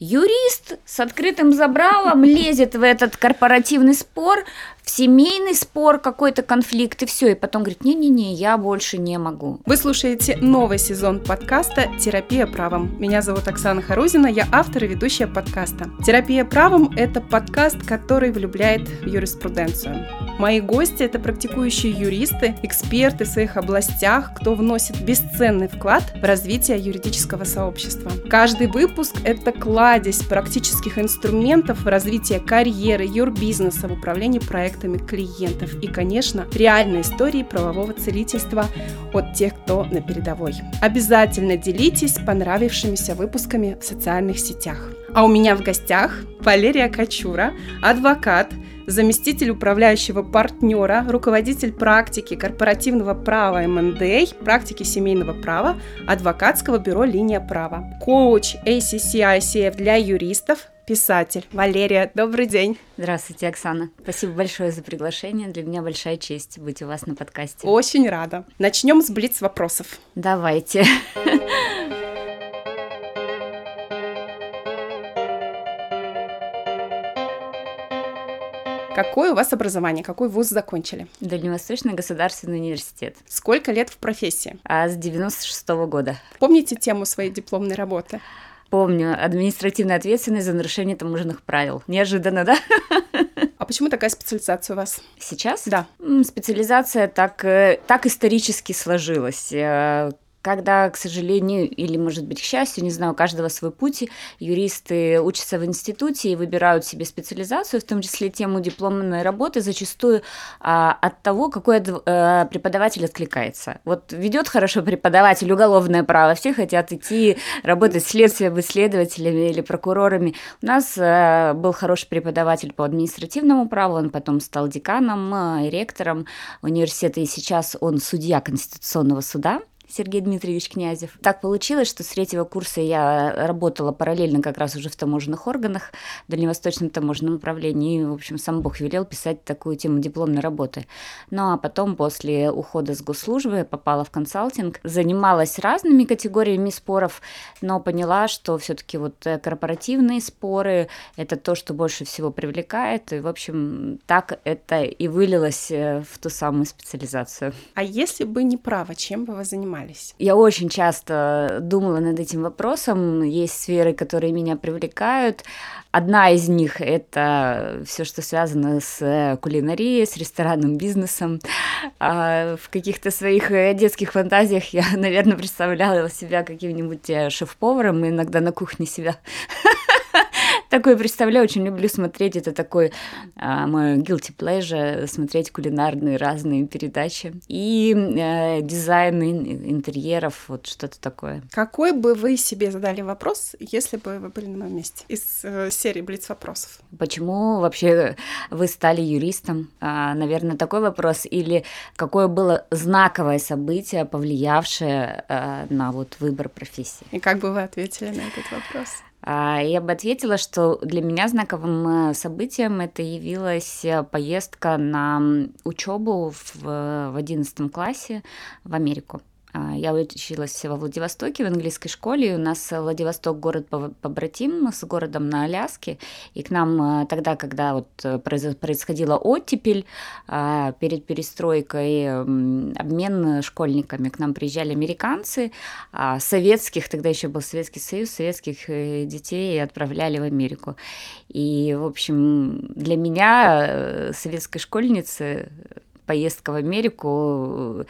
Юрист с открытым забралом лезет в этот корпоративный спор, в семейный спор, какой-то конфликт, и все. И потом говорит, не-не-не, я больше не могу. Вы слушаете новый сезон подкаста «Терапия правом». Меня зовут Оксана Харузина, я автор и ведущая подкаста. «Терапия правом» — это подкаст, который влюбляет в юриспруденцию. Мои гости — это практикующие юристы, эксперты в своих областях, кто вносит бесценный вклад в развитие юридического сообщества. Каждый выпуск — это кладезь практических инструментов в развитии карьеры, юрбизнеса, в управлении проектами клиентов и, конечно, реальные истории правового целительства от тех, кто на передовой. Обязательно делитесь понравившимися выпусками в социальных сетях. А у меня в гостях Валерия Качура, адвокат, заместитель управляющего партнера, руководитель практики корпоративного права МНД, практики семейного права, адвокатского бюро «Линия права», коуч ACC для юристов, писатель. Валерия, добрый день. Здравствуйте, Оксана. Спасибо большое за приглашение. Для меня большая честь быть у вас на подкасте. Очень рада. Начнем с блиц вопросов. Давайте. Какое у вас образование? Какой вуз закончили? Дальневосточный государственный университет. Сколько лет в профессии? А с 96 -го года. Помните тему своей дипломной работы? Помню. Административная ответственность за нарушение таможенных правил. Неожиданно, да? А почему такая специализация у вас? Сейчас? Да. Специализация так, э, так исторически сложилась э, когда, к сожалению, или, может быть, к счастью, не знаю, у каждого свой путь, юристы учатся в институте и выбирают себе специализацию, в том числе тему дипломной работы, зачастую а, от того, какой а, преподаватель откликается. Вот ведет хорошо преподаватель уголовное право, все хотят идти работать следствием, исследователями или прокурорами. У нас а, был хороший преподаватель по административному праву, он потом стал деканом а, ректором университета, и сейчас он судья Конституционного суда. Сергей Дмитриевич Князев. Так получилось, что с третьего курса я работала параллельно как раз уже в таможенных органах, в Дальневосточном таможенном управлении. И, в общем, сам Бог велел писать такую тему дипломной работы. Ну, а потом, после ухода с госслужбы, попала в консалтинг, занималась разными категориями споров, но поняла, что все таки вот э, корпоративные споры — это то, что больше всего привлекает. И, в общем, так это и вылилось э, в ту самую специализацию. А если бы не право, чем бы вы занимались? Занимались? Я очень часто думала над этим вопросом. Есть сферы, которые меня привлекают. Одна из них – это все, что связано с кулинарией, с ресторанным бизнесом. А в каких-то своих детских фантазиях я, наверное, представляла себя каким-нибудь э, шеф-поваром, и иногда на кухне себя такое представляю, очень люблю смотреть. Это такой а, мой guilty pleasure, смотреть кулинарные разные передачи. И э, дизайн интерьеров, вот что-то такое. Какой бы вы себе задали вопрос, если бы вы были на моем месте? Из э, серии Блиц вопросов. Почему вообще вы стали юристом? А, наверное, такой вопрос. Или какое было знаковое событие, повлиявшее а, на вот выбор профессии? И как бы вы ответили на этот вопрос? А, я бы ответила, что для меня знаковым э, событием это явилась э, поездка на учебу в 11 классе в Америку. А, я училась во Владивостоке в английской школе. У нас Владивосток город побратим с городом на Аляске. И к нам э, тогда, когда вот э, происходила оттепель а, перед перестройкой, обмен школьниками, к нам приезжали американцы, а советских, тогда еще был Советский Союз, советских э, детей отправляли в Америку. И, в общем, для меня, советской школьницы, поездка в Америку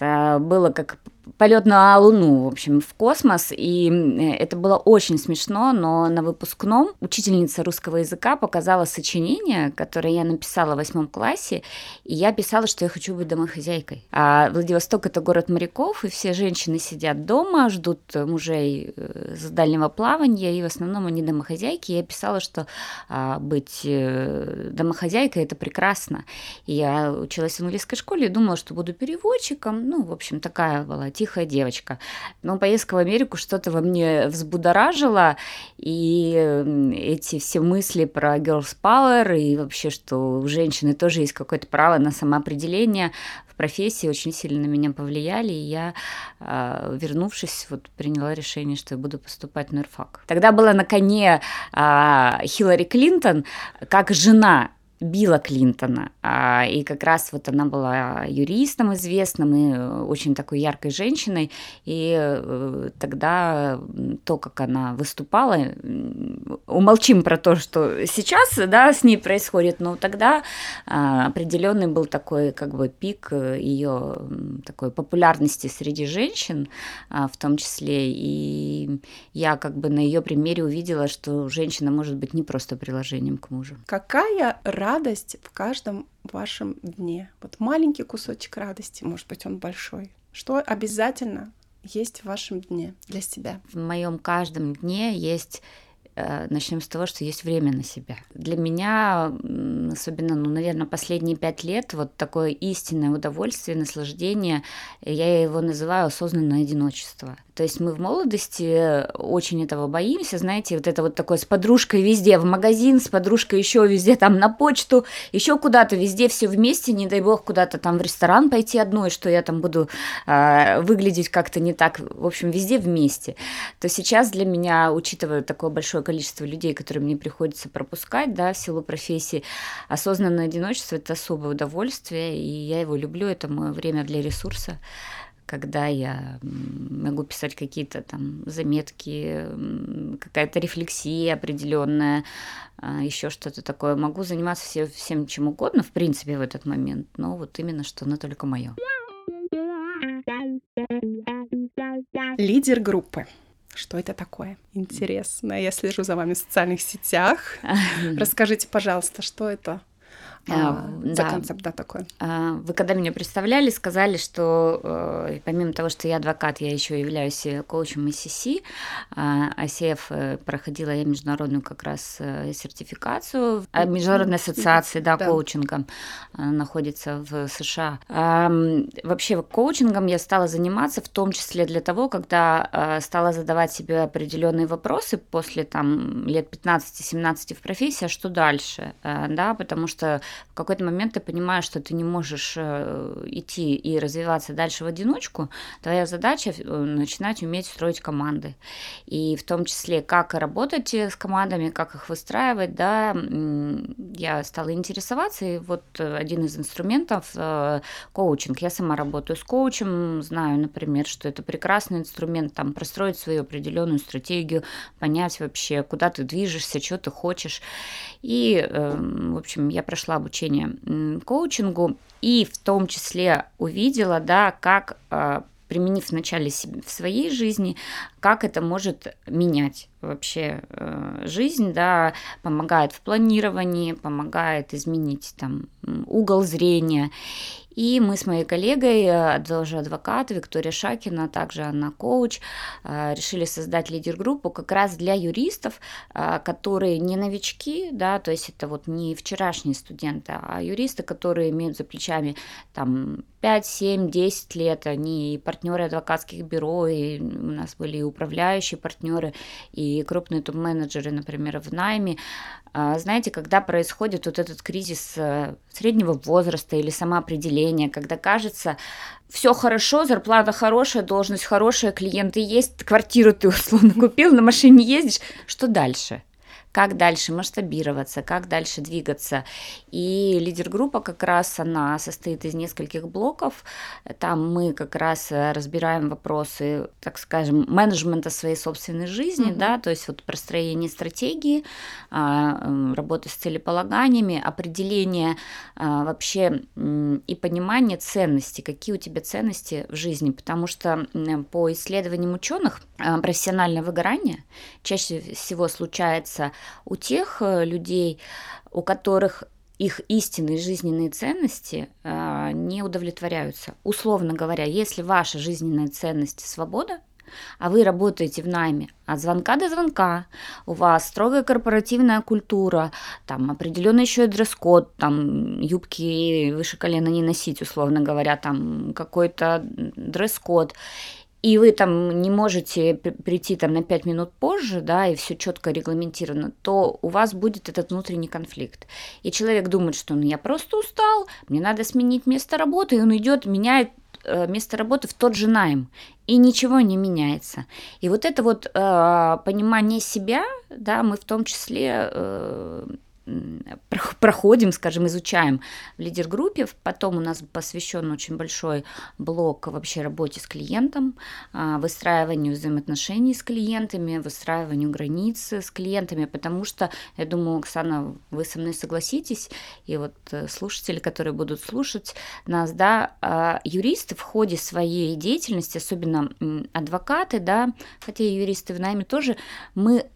было как полет на Луну, в общем, в космос, и это было очень смешно, но на выпускном учительница русского языка показала сочинение, которое я написала в восьмом классе, и я писала, что я хочу быть домохозяйкой. А Владивосток — это город моряков, и все женщины сидят дома, ждут мужей э, с дальнего плавания, и в основном они домохозяйки. Я писала, что а, быть э, домохозяйкой — это прекрасно. И я училась в английской школе и думала, что буду переводчиком. Ну, в общем, такая была тихая девочка. Но поездка в Америку что-то во мне взбудоражило, и эти все мысли про girls power, и вообще, что у женщины тоже есть какое-то право на самоопределение, в профессии очень сильно на меня повлияли, и я, а, вернувшись, вот приняла решение, что я буду поступать на юрфак. Тогда была на коне а, Хиллари Клинтон как жена Билла Клинтона. А, и как раз вот она была юристом известным и очень такой яркой женщиной. И э, тогда то, как она выступала, умолчим про то, что сейчас да, с ней происходит, но тогда а, определенный был такой как бы пик ее такой популярности среди женщин а, в том числе. И я как бы на ее примере увидела, что женщина может быть не просто приложением к мужу. Какая радость в каждом вашем дне. Вот маленький кусочек радости, может быть, он большой. Что обязательно есть в вашем дне для себя? В моем каждом дне есть начнем с того, что есть время на себя. Для меня, особенно, ну, наверное, последние пять лет, вот такое истинное удовольствие, наслаждение, я его называю осознанное одиночество. То есть мы в молодости очень этого боимся, знаете, вот это вот такое с подружкой везде, в магазин, с подружкой еще везде, там на почту, еще куда-то, везде все вместе, не дай бог куда-то там в ресторан пойти одной, что я там буду э, выглядеть как-то не так, в общем, везде вместе. То сейчас для меня, учитывая такое большое количество людей, которые мне приходится пропускать, да, в силу профессии, осознанное одиночество – это особое удовольствие, и я его люблю, это мое время для ресурса когда я могу писать какие-то там заметки, какая-то рефлексия определенная, а, еще что-то такое. Могу заниматься все, всем чем угодно, в принципе, в этот момент, но вот именно что оно только мое. Лидер группы. Что это такое? Интересно. Я слежу за вами в социальных сетях. Расскажите, пожалуйста, что это? А, а, за да. концепт, да, такой. А, вы когда меня представляли, сказали, что э, помимо того, что я адвокат, я еще являюсь э, коучем ICC. А, ICF э, проходила я международную как раз сертификацию а, Международной ассоциации да, да. коучинга, находится в США. Вообще коучингом я стала заниматься, в том числе для того, когда стала задавать себе определенные вопросы после там лет 15-17 в профессии, а что дальше, да, потому что в какой-то момент ты понимаешь, что ты не можешь э, идти и развиваться дальше в одиночку, твоя задача э, начинать уметь строить команды. И в том числе, как работать с командами, как их выстраивать, да, я стала интересоваться, и вот один из инструментов э, коучинг. Я сама работаю с коучем, знаю, например, что это прекрасный инструмент, там, простроить свою определенную стратегию, понять вообще, куда ты движешься, что ты хочешь. И, в общем, я прошла обучение коучингу и в том числе увидела, да, как а, применив вначале в своей жизни, как это может менять вообще э, жизнь, да, помогает в планировании, помогает изменить там угол зрения. И мы с моей коллегой, э, тоже адвокат Виктория Шакина, также она коуч, э, решили создать лидер-группу как раз для юристов, э, которые не новички, да, то есть это вот не вчерашние студенты, а юристы, которые имеют за плечами там 5, 7, 10 лет, они и партнеры адвокатских бюро, и у нас были и управляющие партнеры, и крупные топ-менеджеры, например, в найме. А, знаете, когда происходит вот этот кризис среднего возраста или самоопределения, давление, когда кажется, все хорошо, зарплата хорошая, должность хорошая, клиенты есть, квартиру ты условно купил, на машине ездишь, что дальше? Как дальше масштабироваться, как дальше двигаться. И лидер-группа как раз она состоит из нескольких блоков. Там мы как раз разбираем вопросы, так скажем, менеджмента своей собственной жизни, mm-hmm. да, то есть вот простроение стратегии, а, работы с целеполаганиями, определение а, вообще и понимание ценностей, какие у тебя ценности в жизни, потому что по исследованиям ученых а, профессиональное выгорание чаще всего случается у тех э, людей, у которых их истинные жизненные ценности э, не удовлетворяются. Условно говоря, если ваша жизненная ценность свобода, а вы работаете в найме от звонка до звонка, у вас строгая корпоративная культура, там определенный еще и дресс-код, там юбки выше колена не носить, условно говоря, там какой-то дресс-код, и вы там не можете прийти там на 5 минут позже, да, и все четко регламентировано, то у вас будет этот внутренний конфликт. И человек думает, что ну, я просто устал, мне надо сменить место работы, и он идет, меняет э, место работы в тот же найм, и ничего не меняется. И вот это вот э, понимание себя, да, мы в том числе э, проходим, скажем, изучаем в лидер-группе. Потом у нас посвящен очень большой блок вообще работе с клиентом, а, выстраиванию взаимоотношений с клиентами, выстраиванию границ с клиентами, потому что, я думаю, Оксана, вы со мной согласитесь, и вот э, слушатели, которые будут слушать нас, да, а, юристы в ходе своей деятельности, особенно адвокаты, да, хотя и юристы в найме тоже, мы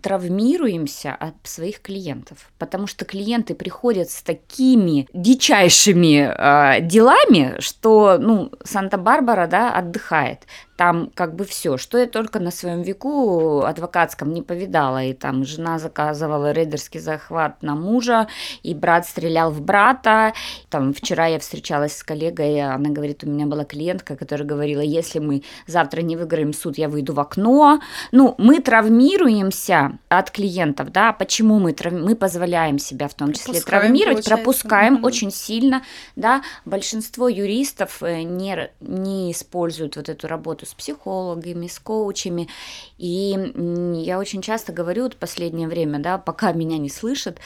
травмируемся от своих клиентов, потому что клиенты приходят с такими дичайшими э, делами, что ну Санта-Барбара да отдыхает там как бы все, что я только на своем веку адвокатском не повидала. И там жена заказывала рейдерский захват на мужа, и брат стрелял в брата. Там вчера я встречалась с коллегой, она говорит, у меня была клиентка, которая говорила, если мы завтра не выиграем суд, я выйду в окно. Ну, мы травмируемся от клиентов, да, почему мы, трав... мы позволяем себя в том числе пропускаем, травмировать, получается. пропускаем mm-hmm. очень сильно, да, большинство юристов э, не, не используют вот эту работу с психологами, с коучами. И я очень часто говорю вот в последнее время, да, пока меня не слышат,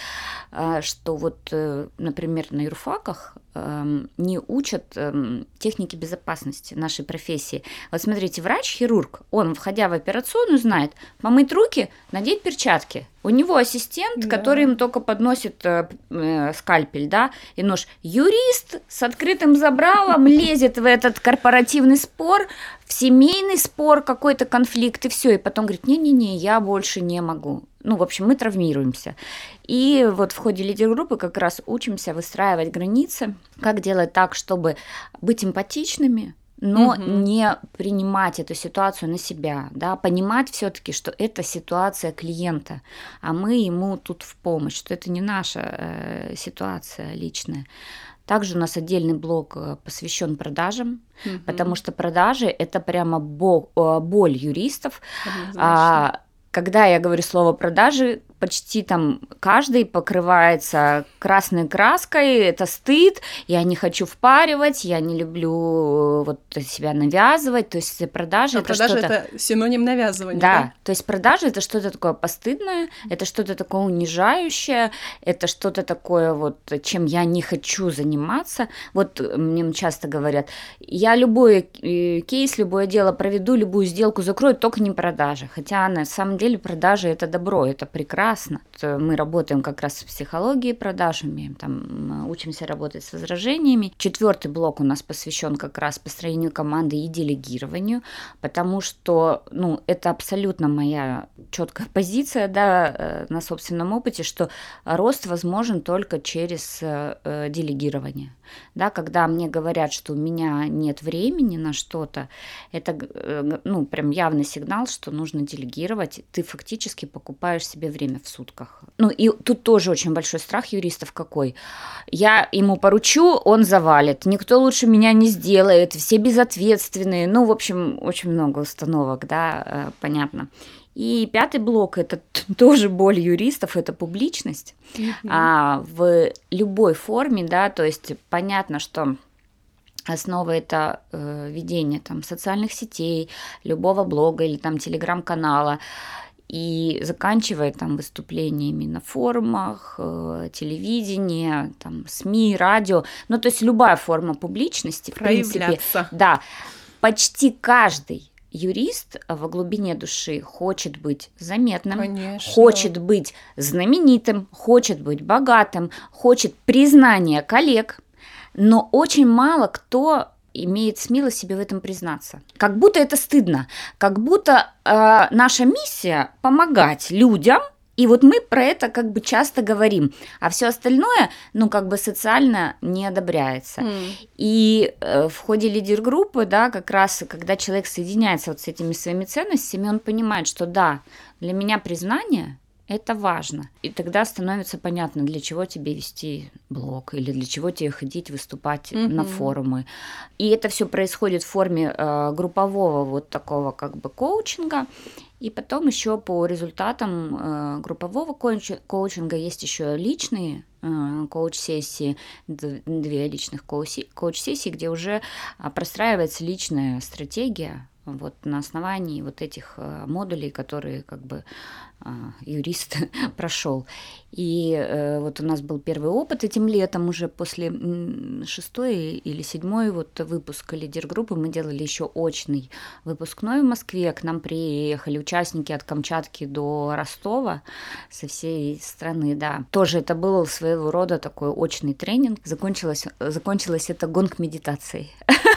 а, что вот, э, например, на юрфаках не учат эм, техники безопасности нашей профессии. Вот смотрите, врач-хирург, он, входя в операционную, знает помыть руки, надеть перчатки – у него ассистент, да. который им только подносит э, э, скальпель, да, и нож. Юрист с открытым забралом лезет в этот корпоративный спор, в семейный спор, какой-то конфликт, и все. И потом говорит, не-не-не, я больше не могу. Ну, в общем, мы травмируемся. И вот в ходе лидер-группы как раз учимся выстраивать границы, как делать так, чтобы быть эмпатичными, но угу. не принимать эту ситуацию на себя, да, понимать все-таки, что это ситуация клиента, а мы ему тут в помощь, что это не наша э, ситуация личная. Также у нас отдельный блок э, посвящен продажам, угу. потому что продажи это прямо бо- э, боль юристов. А, когда я говорю слово продажи, почти там каждый покрывается красной краской, это стыд, я не хочу впаривать, я не люблю вот себя навязывать, то есть продажи а это продажи что-то... это синоним навязывания, да, да? то есть продажи это что-то такое постыдное, это что-то такое унижающее, это что-то такое вот, чем я не хочу заниматься. Вот мне часто говорят, я любой э, кейс, любое дело проведу, любую сделку закрою, только не продажи, хотя на самом деле продажи это добро, это прекрасно, прекрасно. Мы работаем как раз с психологией продаж, умеем там, учимся работать с возражениями. Четвертый блок у нас посвящен как раз построению команды и делегированию, потому что, ну, это абсолютно моя четкая позиция, да, э, на собственном опыте, что рост возможен только через э, делегирование. Да, когда мне говорят, что у меня нет времени на что-то, это, э, ну, прям явный сигнал, что нужно делегировать. Ты фактически покупаешь себе время в сутках. Ну и тут тоже очень большой страх юристов какой. Я ему поручу, он завалит. Никто лучше меня не сделает, все безответственные. Ну, в общем, очень много установок, да, э, понятно. И пятый блок это тоже боль юристов, это публичность. Mm-hmm. а, в любой форме, да, то есть понятно, что Основа это э, ведение там социальных сетей, любого блога или там телеграм-канала. И заканчивая там выступлениями на форумах, э, телевидение, там СМИ, радио, ну то есть любая форма публичности, в принципе, да, почти каждый юрист в глубине души хочет быть заметным, Конечно. хочет быть знаменитым, хочет быть богатым, хочет признания коллег, но очень мало кто имеет смелость себе в этом признаться. Как будто это стыдно, как будто э, наша миссия помогать людям, и вот мы про это как бы часто говорим, а все остальное, ну, как бы социально не одобряется. Mm. И э, в ходе лидер-группы, да, как раз, когда человек соединяется вот с этими своими ценностями, он понимает, что да, для меня признание Это важно. И тогда становится понятно, для чего тебе вести блог или для чего тебе ходить выступать mm-hmm. на форумы. И это все происходит в форме э, группового вот такого как бы коучинга. И потом еще по результатам э, группового коуч- коучинга есть еще личные э, коуч-сессии, две личных коуч-сессии, где уже а, простраивается личная стратегия вот на основании вот этих э, модулей, которые как бы а, юрист прошел. И э, вот у нас был первый опыт этим летом, уже после шестой или седьмой вот выпуска лидер-группы мы делали еще очный выпускной в Москве. К нам приехали участники от Камчатки до Ростова со всей страны, да. Тоже это был своего рода такой очный тренинг. Закончилось, закончилось это гонг медитацией.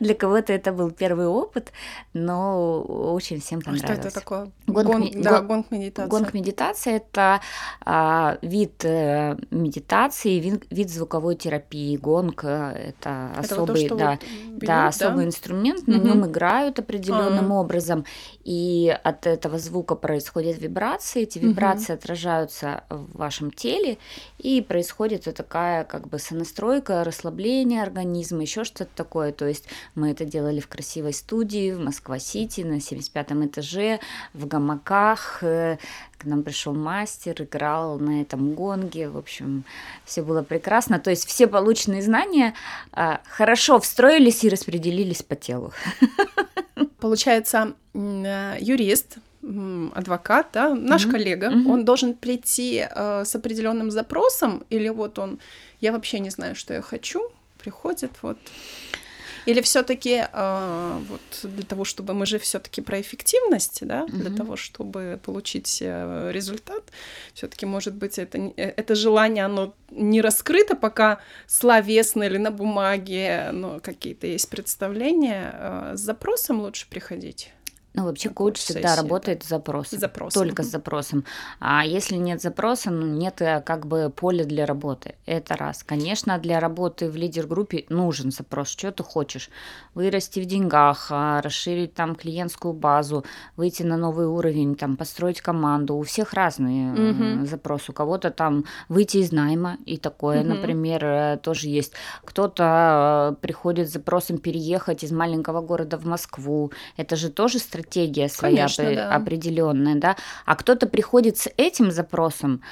Для кого-то это был первый опыт, но очень всем понравилось. А что это такое? Гонг, гонг, ми... да, гонг медитация. Гонг медитация это а, вид э, медитации, вид, вид звуковой терапии. Гонг э, это, это особый, вот то, да, бьют, да, особый да? инструмент, на угу. нем играют определенным А-а-а. образом, и от этого звука происходят вибрации. Эти вибрации угу. отражаются в вашем теле, и происходит вот такая как бы сонастройка, расслабление организма, еще что-то такое. То есть мы это делали в красивой студии в Москва-Сити на 75-м этаже, в гамаках. Э, к нам пришел мастер, играл на этом гонге. В общем, все было прекрасно. То есть все полученные знания а, хорошо встроились и распределились по телу. Получается, э, юрист, адвокат, да, наш mm-hmm. коллега, mm-hmm. он должен прийти э, с определенным запросом, или вот он, я вообще не знаю, что я хочу, приходит вот. Или все-таки э, вот для того, чтобы мы же все-таки про эффективность, да, mm-hmm. для того, чтобы получить э, результат, все-таки может быть это э, это желание, оно не раскрыто пока словесно или на бумаге, но какие-то есть представления. Э, с запросом лучше приходить. Ну, вообще коуч всегда работает с запросом. запросом. Только с запросом. А если нет запроса, ну, нет э, как бы поля для работы. Это раз. Конечно, для работы в лидер-группе нужен запрос. Что ты хочешь? Вырасти в деньгах, а, расширить там клиентскую базу, выйти на новый уровень, там, построить команду. У всех разные угу. запросы. У кого-то там выйти из найма, и такое, угу. например, э, тоже есть. Кто-то приходит с запросом переехать из маленького города в Москву. Это же тоже стратегия стратегия своя Конечно, да. определенная, да, а кто-то приходит с этим запросом,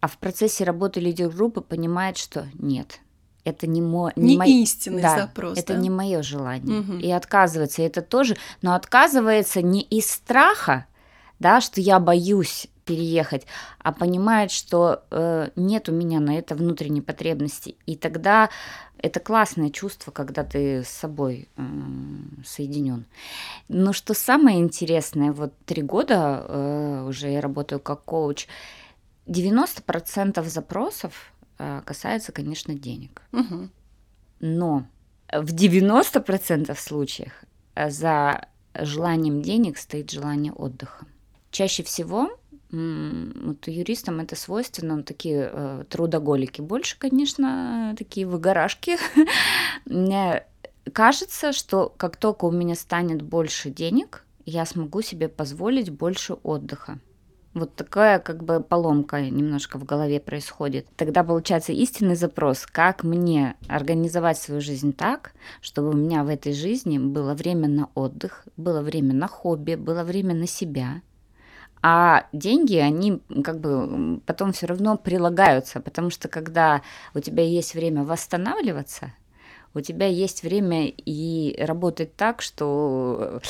а в процессе работы лидер-группы понимает, что нет, это не, мо... не, не мо... истинный да, запрос. Это да? не мое желание. Угу. И отказывается. Это тоже, но отказывается не из страха, да, что я боюсь переехать, а понимает, что э, нет у меня на это внутренней потребности. И тогда это классное чувство, когда ты с собой э, соединен. Но что самое интересное, вот три года э, уже я работаю как коуч, 90% запросов э, касается, конечно, денег. Угу. Но в 90% случаях за желанием денег стоит желание отдыха. Чаще всего вот юристам это свойственно, такие э, трудоголики. Больше, конечно, такие выгорашки. Мне кажется, что как только у меня станет больше денег, я смогу себе позволить больше отдыха. Вот такая как бы поломка немножко в голове происходит. Тогда получается истинный запрос, как мне организовать свою жизнь так, чтобы у меня в этой жизни было время на отдых, было время на хобби, было время на себя, а деньги, они как бы потом все равно прилагаются, потому что когда у тебя есть время восстанавливаться, у тебя есть время и работать так, что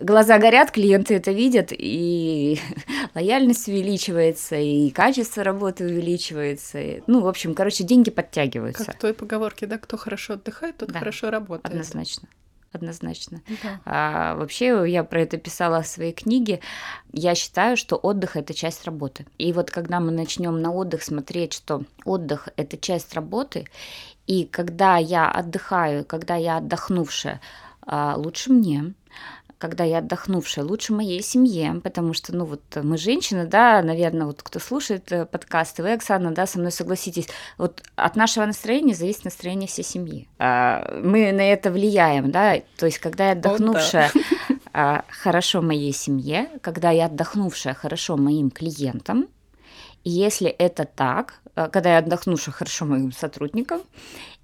глаза горят, клиенты это видят, и лояльность увеличивается, и качество работы увеличивается. Ну, в общем, короче, деньги подтягиваются. Как в той поговорке, да, кто хорошо отдыхает, тот да, хорошо работает. Однозначно однозначно. Да. А, вообще, я про это писала в своей книге. Я считаю, что отдых это часть работы. И вот когда мы начнем на отдых смотреть, что отдых это часть работы, и когда я отдыхаю, когда я отдохнувшая, а, лучше мне, когда я отдохнувшая, лучше моей семье, потому что, ну вот мы женщины, да, наверное, вот кто слушает э, подкасты, вы, Оксана, да, со мной согласитесь, вот от нашего настроения зависит настроение всей семьи. А, мы на это влияем, да, то есть когда я отдохнувшая, а, хорошо моей семье, когда я отдохнувшая хорошо моим клиентам, и если это так, а, когда я отдохнувшая хорошо моим сотрудникам,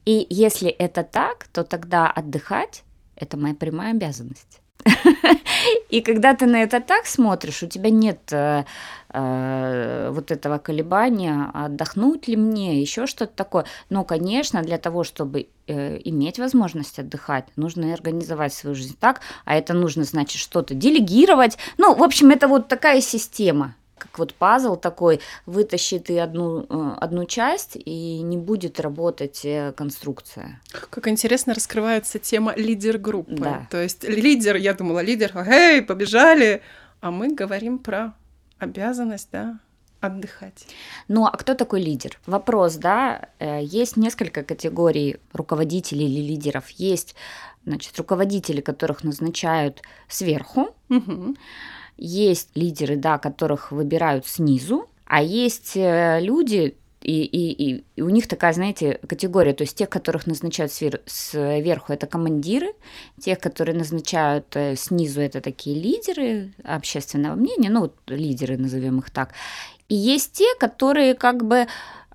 и если это так, то тогда отдыхать – это моя прямая обязанность. И когда ты на это так смотришь, у тебя нет э, э, вот этого колебания, отдохнуть ли мне, еще что-то такое. Но, конечно, для того, чтобы э, иметь возможность отдыхать, нужно организовать свою жизнь так, а это нужно, значит, что-то делегировать. Ну, в общем, это вот такая система как вот пазл такой, вытащи ты одну, э, одну часть, и не будет работать э, конструкция. Как интересно раскрывается тема лидер-группы. Да. То есть лидер, я думала, лидер, эй, побежали, а мы говорим про обязанность, да, отдыхать. Ну, а кто такой лидер? Вопрос, да, э, есть несколько категорий руководителей или лидеров. Есть, значит, руководители, которых назначают сверху, угу. Есть лидеры, да, которых выбирают снизу, а есть э, люди, и, и, и у них такая, знаете, категория, то есть тех, которых назначают свер- сверху, это командиры, тех, которые назначают э, снизу, это такие лидеры общественного мнения, ну, вот лидеры, назовем их так. И есть те, которые как бы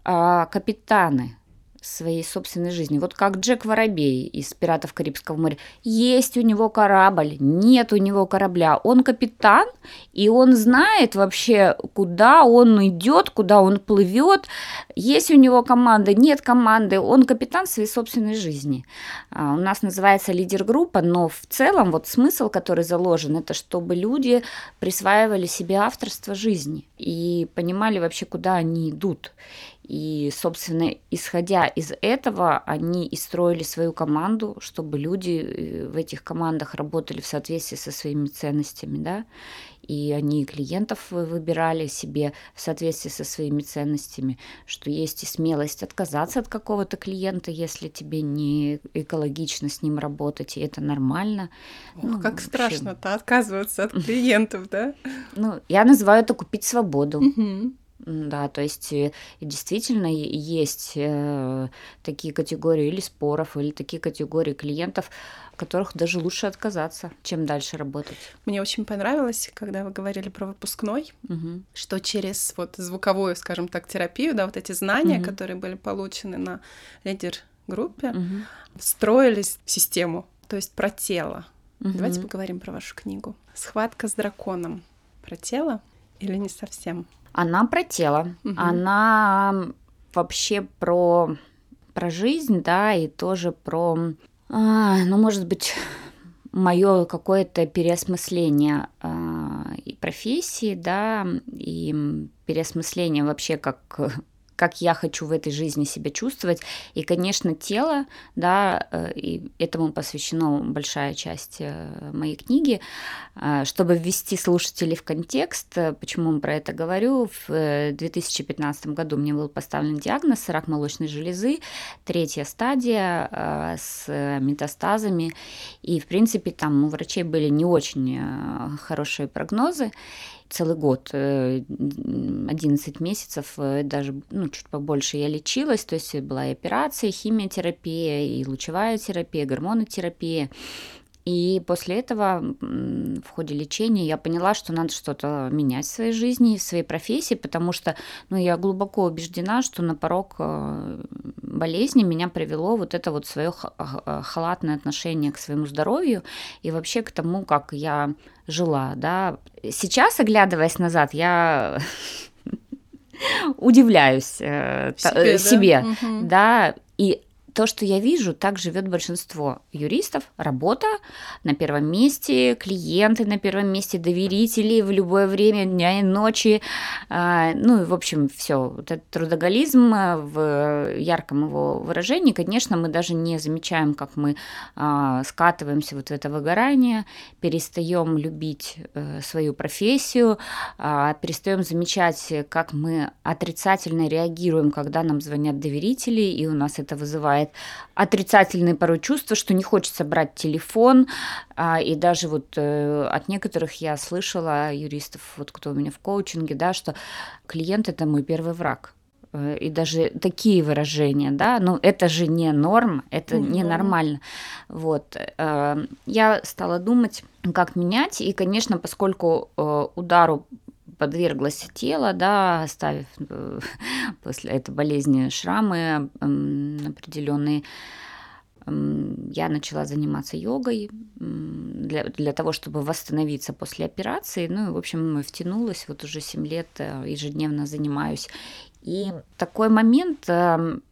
а, капитаны, своей собственной жизни. Вот как Джек Воробей из «Пиратов Карибского моря». Есть у него корабль, нет у него корабля. Он капитан, и он знает вообще, куда он идет, куда он плывет. Есть у него команда, нет команды. Он капитан своей собственной жизни. А, у нас называется лидер-группа, но в целом вот смысл, который заложен, это чтобы люди присваивали себе авторство жизни и понимали вообще, куда они идут. И, собственно, исходя из этого, они и строили свою команду, чтобы люди э, в этих командах работали в соответствии со своими ценностями, да, и они клиентов выбирали себе в соответствии со своими ценностями, что есть и смелость отказаться от какого-то клиента, если тебе не экологично с ним работать, и это нормально. Ох, ну, как страшно-то отказываться от клиентов, да? Ну, я называю это купить свободу. Да, то есть э, действительно есть э, такие категории или споров, или такие категории клиентов, которых даже лучше отказаться, чем дальше работать. Мне очень понравилось, когда вы говорили про выпускной, угу. что через вот звуковую, скажем так, терапию, да, вот эти знания, угу. которые были получены на лидер-группе, угу. встроились в систему, то есть про тело. Угу. Давайте поговорим про вашу книгу. Схватка с драконом. Про тело или не совсем? Она про тело, угу. она вообще про про жизнь, да, и тоже про, а, ну, может быть, мое какое-то переосмысление а, и профессии, да, и переосмысление вообще как как я хочу в этой жизни себя чувствовать. И, конечно, тело, да, э, и этому посвящена большая часть э, моей книги, э, чтобы ввести слушателей в контекст, почему про это говорю. В 2015 году мне был поставлен диагноз рак молочной железы, третья стадия с метастазами. И, в принципе, там у врачей были не очень хорошие прогнозы целый год, 11 э, месяцев, э, даже ну, чуть побольше я лечилась, то есть была и операция, и химиотерапия, и лучевая терапия, гормонотерапия. И после этого в ходе лечения я поняла, что надо что-то менять в своей жизни, в своей профессии, потому что ну, я глубоко убеждена, что на порог э, болезни меня привело вот это вот свое халатное отношение к своему здоровью и вообще к тому, как я жила. Да. Сейчас, оглядываясь назад, я удивляюсь э, себе, себе да? да, и то, что я вижу, так живет большинство юристов. Работа на первом месте, клиенты на первом месте, доверители в любое время дня и ночи. А, ну и, в общем, все. Вот этот трудоголизм э, в ярком его выражении, конечно, мы даже не замечаем, как мы а, скатываемся вот в это выгорание, перестаем любить э, свою профессию, а, перестаем замечать, как мы отрицательно реагируем, когда нам звонят доверители, и у нас это вызывает вызывает отрицательные порой чувства, что не хочется брать телефон. А, и даже вот э, от некоторых я слышала, юристов, вот кто у меня в коучинге, да, что клиент – это мой первый враг э, и даже такие выражения, да, но это же не норма, это mm-hmm. ненормально. Вот. Э, я стала думать, как менять, и, конечно, поскольку удару подверглось тело, да, оставив после этой болезни шрамы определенные, я начала заниматься йогой для, для того, чтобы восстановиться после операции. Ну, и, в общем, втянулась, вот уже 7 лет э, ежедневно занимаюсь. И такой момент, эм,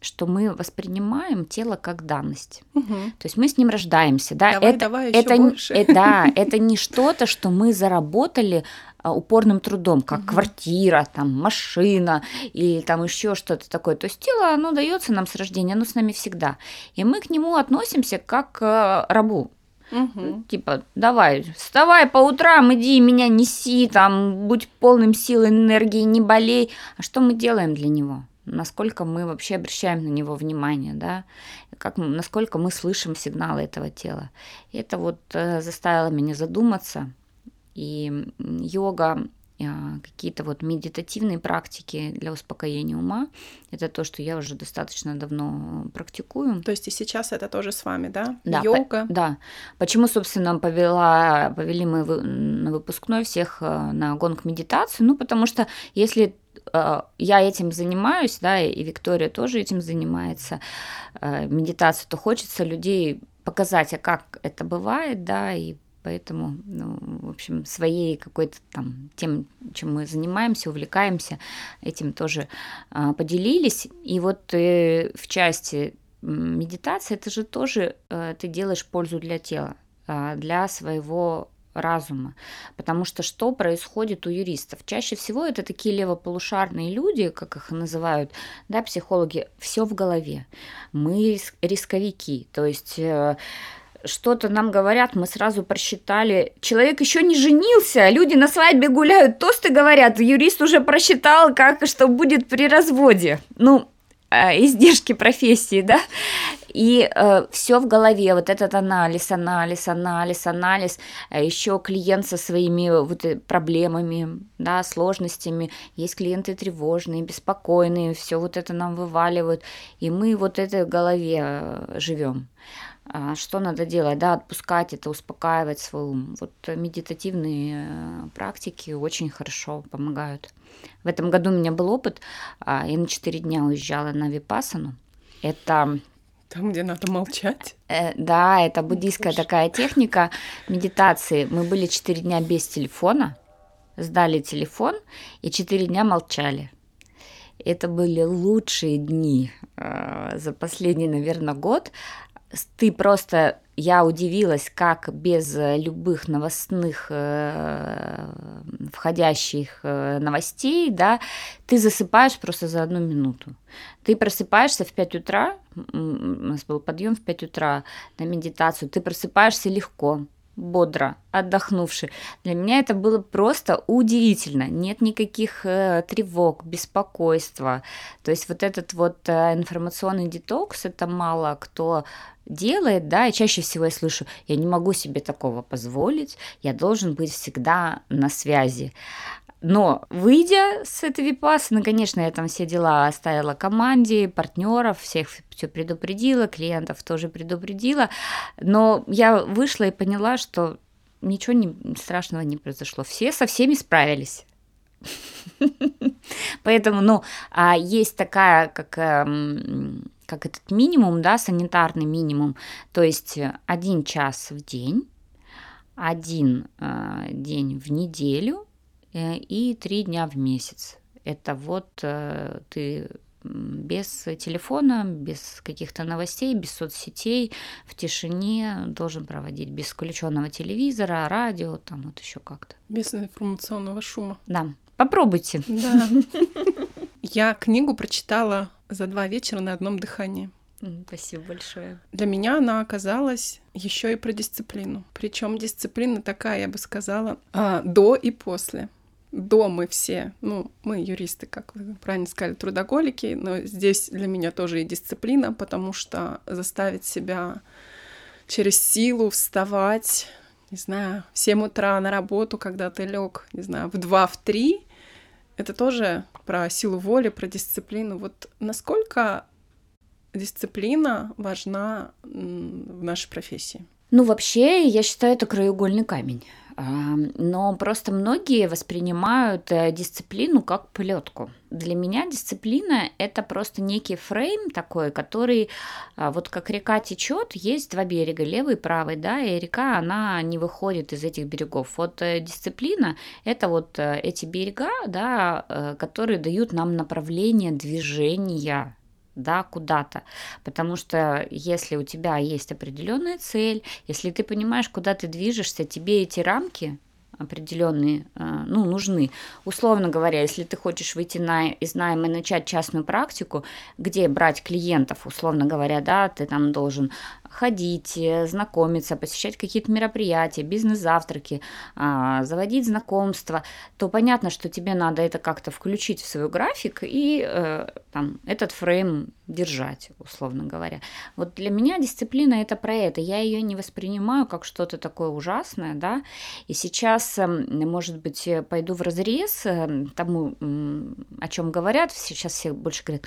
что мы воспринимаем тело как данность. Угу. То есть мы с ним рождаемся, да? Давай, это, давай это, больше. это, да, это не что-то, что мы заработали а, упорным трудом, как угу. квартира, там машина или там еще что-то такое. То есть тело, оно дается нам с рождения, оно с нами всегда, и мы к нему относимся как к рабу. Угу. Типа, давай, вставай по утрам, иди, меня неси, там, будь полным сил, энергии, не болей. А что мы делаем для него? Насколько мы вообще обращаем на него внимание, да, как, насколько мы слышим сигналы этого тела. И это вот э, заставило меня задуматься. И йога, а, какие-то вот медитативные практики для успокоения ума, это то, что я уже достаточно давно практикую. То есть и сейчас это тоже с вами, да? Да. Йога. По, да. Почему, собственно, повела, повели мы на выпускной всех э, на гонг медитацию? Ну, потому что если Э, я этим занимаюсь, да, и Виктория тоже этим занимается, э, медитацией, то хочется людей показать, а как это бывает, да, и поэтому, ну, в общем, своей какой-то там тем, чем мы занимаемся, увлекаемся, этим тоже а, поделились. И вот э, в части медитации это же тоже э, ты делаешь пользу для тела, э, для своего разума. Потому что что происходит у юристов? Чаще всего это такие левополушарные люди, как их называют, да, психологи, все в голове. Мы рисковики, то есть э, что-то нам говорят, мы сразу просчитали. Человек еще не женился, люди на свадьбе гуляют, тосты говорят, юрист уже просчитал, как что будет при разводе. Ну, э, издержки профессии, да, и э, все в голове, вот этот анализ, анализ, анализ, анализ, а еще клиент со своими вот э, проблемами, да, сложностями, есть клиенты тревожные, беспокойные, все вот это нам вываливают, и мы вот этой в голове э, живем. А что надо делать? Да, отпускать это, успокаивать свой ум. Вот медитативные э, практики очень хорошо помогают. В этом году у меня был опыт, а, я на 4 дня уезжала на Випасану. Это там, где надо молчать? Э, да, это буддийская Боже. такая техника медитации. Мы были четыре дня без телефона, сдали телефон и четыре дня молчали. Это были лучшие дни э, за последний, наверное, год ты просто, я удивилась, как без любых новостных э, входящих э, новостей, да, ты засыпаешь просто за одну минуту. Ты просыпаешься в 5 утра, у нас был подъем в 5 утра на медитацию, ты просыпаешься легко, бодро, отдохнувший. Для меня это было просто удивительно. Нет никаких э, тревог, беспокойства. То есть вот этот вот э, информационный детокс, это мало кто делает, да, и чаще всего я слышу, я не могу себе такого позволить, я должен быть всегда на связи. Но выйдя с этой випасы, ну, конечно, я там все дела оставила команде, партнеров, всех все предупредила, клиентов тоже предупредила. Но я вышла и поняла, что ничего не, страшного не произошло. Все со всеми справились. Поэтому, ну, а есть такая, как, эм, как этот минимум, да, санитарный минимум, то есть один час в день, один э, день в неделю и три дня в месяц. Это вот э, ты без телефона, без каких-то новостей, без соцсетей, в тишине должен проводить, без включенного телевизора, радио, там вот еще как-то. Без информационного шума. Да, попробуйте. Да. Я книгу прочитала за два вечера на одном дыхании. Спасибо большое. Для меня она оказалась еще и про дисциплину. Причем дисциплина такая, я бы сказала, а, до и после до мы все, ну, мы юристы, как вы правильно сказали, трудоголики, но здесь для меня тоже и дисциплина, потому что заставить себя через силу вставать, не знаю, в 7 утра на работу, когда ты лег, не знаю, в 2, в 3, это тоже про силу воли, про дисциплину. Вот насколько дисциплина важна в нашей профессии? Ну, вообще, я считаю, это краеугольный камень. Но просто многие воспринимают э, дисциплину как плетку. Для меня дисциплина это просто некий фрейм такой, который а, вот как река течет, есть два берега, левый и правый, да, и река, она не выходит из этих берегов. Вот э, дисциплина это вот э, эти берега, да, которые дают нам направление движения да, куда-то. Потому что если у тебя есть определенная цель, если ты понимаешь, куда ты движешься, тебе эти рамки определенные, э, ну, нужны. Условно говоря, если ты хочешь выйти на, из найма и начать частную практику, где брать клиентов, условно говоря, да, ты там должен ходить, э, знакомиться, посещать какие-то мероприятия, бизнес-завтраки, а, заводить знакомства, то понятно, что тебе надо это как-то включить в свой график и э, там, этот фрейм держать, условно говоря. Вот для меня дисциплина это про это. Я ее не воспринимаю как что-то такое ужасное, да. И сейчас, эм, может быть, пойду в разрез эм, тому, о чем говорят. Сейчас все больше говорят,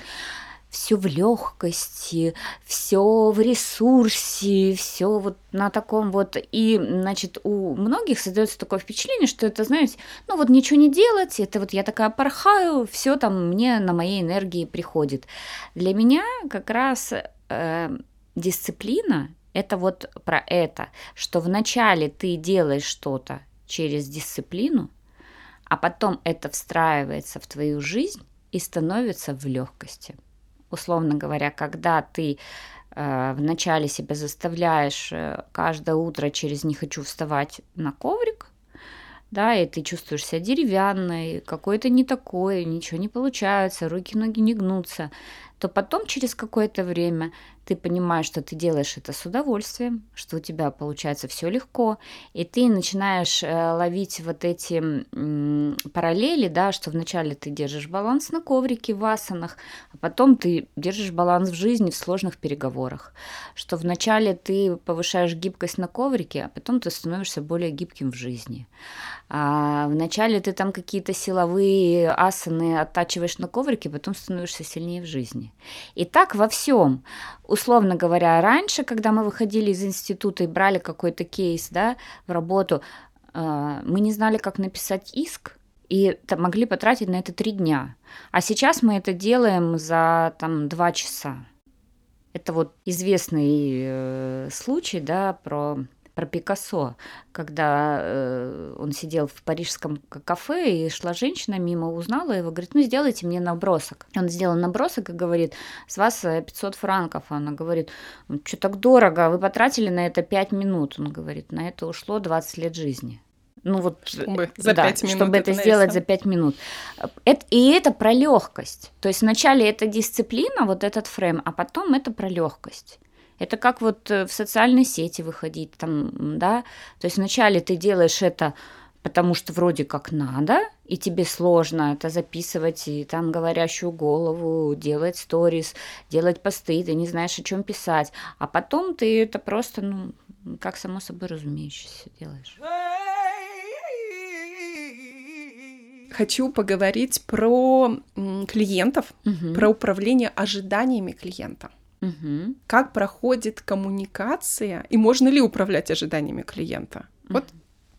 все в легкости, все в ресурсе, все вот на таком вот. И, значит, у многих создается такое впечатление, что это, знаете, ну вот ничего не делать, это вот я такая порхаю, все там мне на моей энергии приходит. Для меня как раз э, дисциплина это вот про это, что вначале ты делаешь что-то через дисциплину, а потом это встраивается в твою жизнь и становится в легкости условно говоря, когда ты э, вначале себя заставляешь э, каждое утро через «не хочу вставать» на коврик, да, и ты чувствуешь себя деревянной, какой-то не такой, ничего не получается, руки-ноги не гнутся, то потом через какое-то время ты понимаешь, что ты делаешь это с удовольствием, что у тебя получается все легко, и ты начинаешь э, ловить вот эти параллели, да, что вначале ты держишь баланс на коврике в асанах, а потом ты держишь баланс в жизни в сложных переговорах, что вначале ты повышаешь гибкость на коврике, а потом ты становишься более гибким в жизни. А вначале ты там какие-то силовые асаны оттачиваешь на коврике, потом становишься сильнее в жизни. И так во всем условно говоря, раньше, когда мы выходили из института и брали какой-то кейс да, в работу, э, мы не знали, как написать иск, и могли потратить на это три дня. А сейчас мы это делаем за там, два часа. Это вот известный э, случай да, про про Пикассо, когда э, он сидел в парижском кафе, и шла женщина мимо, узнала его, говорит, ну, сделайте мне набросок. Он сделал набросок и говорит, с вас 500 франков. Она говорит, что так дорого, вы потратили на это 5 минут. Он говорит, на это ушло 20 лет жизни. Ну вот, чтобы за да, 5 минут чтобы это, это сделать за 5 минут. Это, и это про легкость. То есть вначале это дисциплина, вот этот фрейм, а потом это про легкость. Это как вот э, в социальной сети выходить там, да, то есть вначале ты делаешь это потому что вроде как надо, и тебе сложно это записывать, и там говорящую голову, делать сторис, делать посты, ты не знаешь, о чем писать, а потом ты это просто, ну, как само собой разумеющееся делаешь. Хочу поговорить про клиентов, угу. про управление ожиданиями клиента. Угу. Как проходит коммуникация и можно ли управлять ожиданиями клиента? Угу. Вот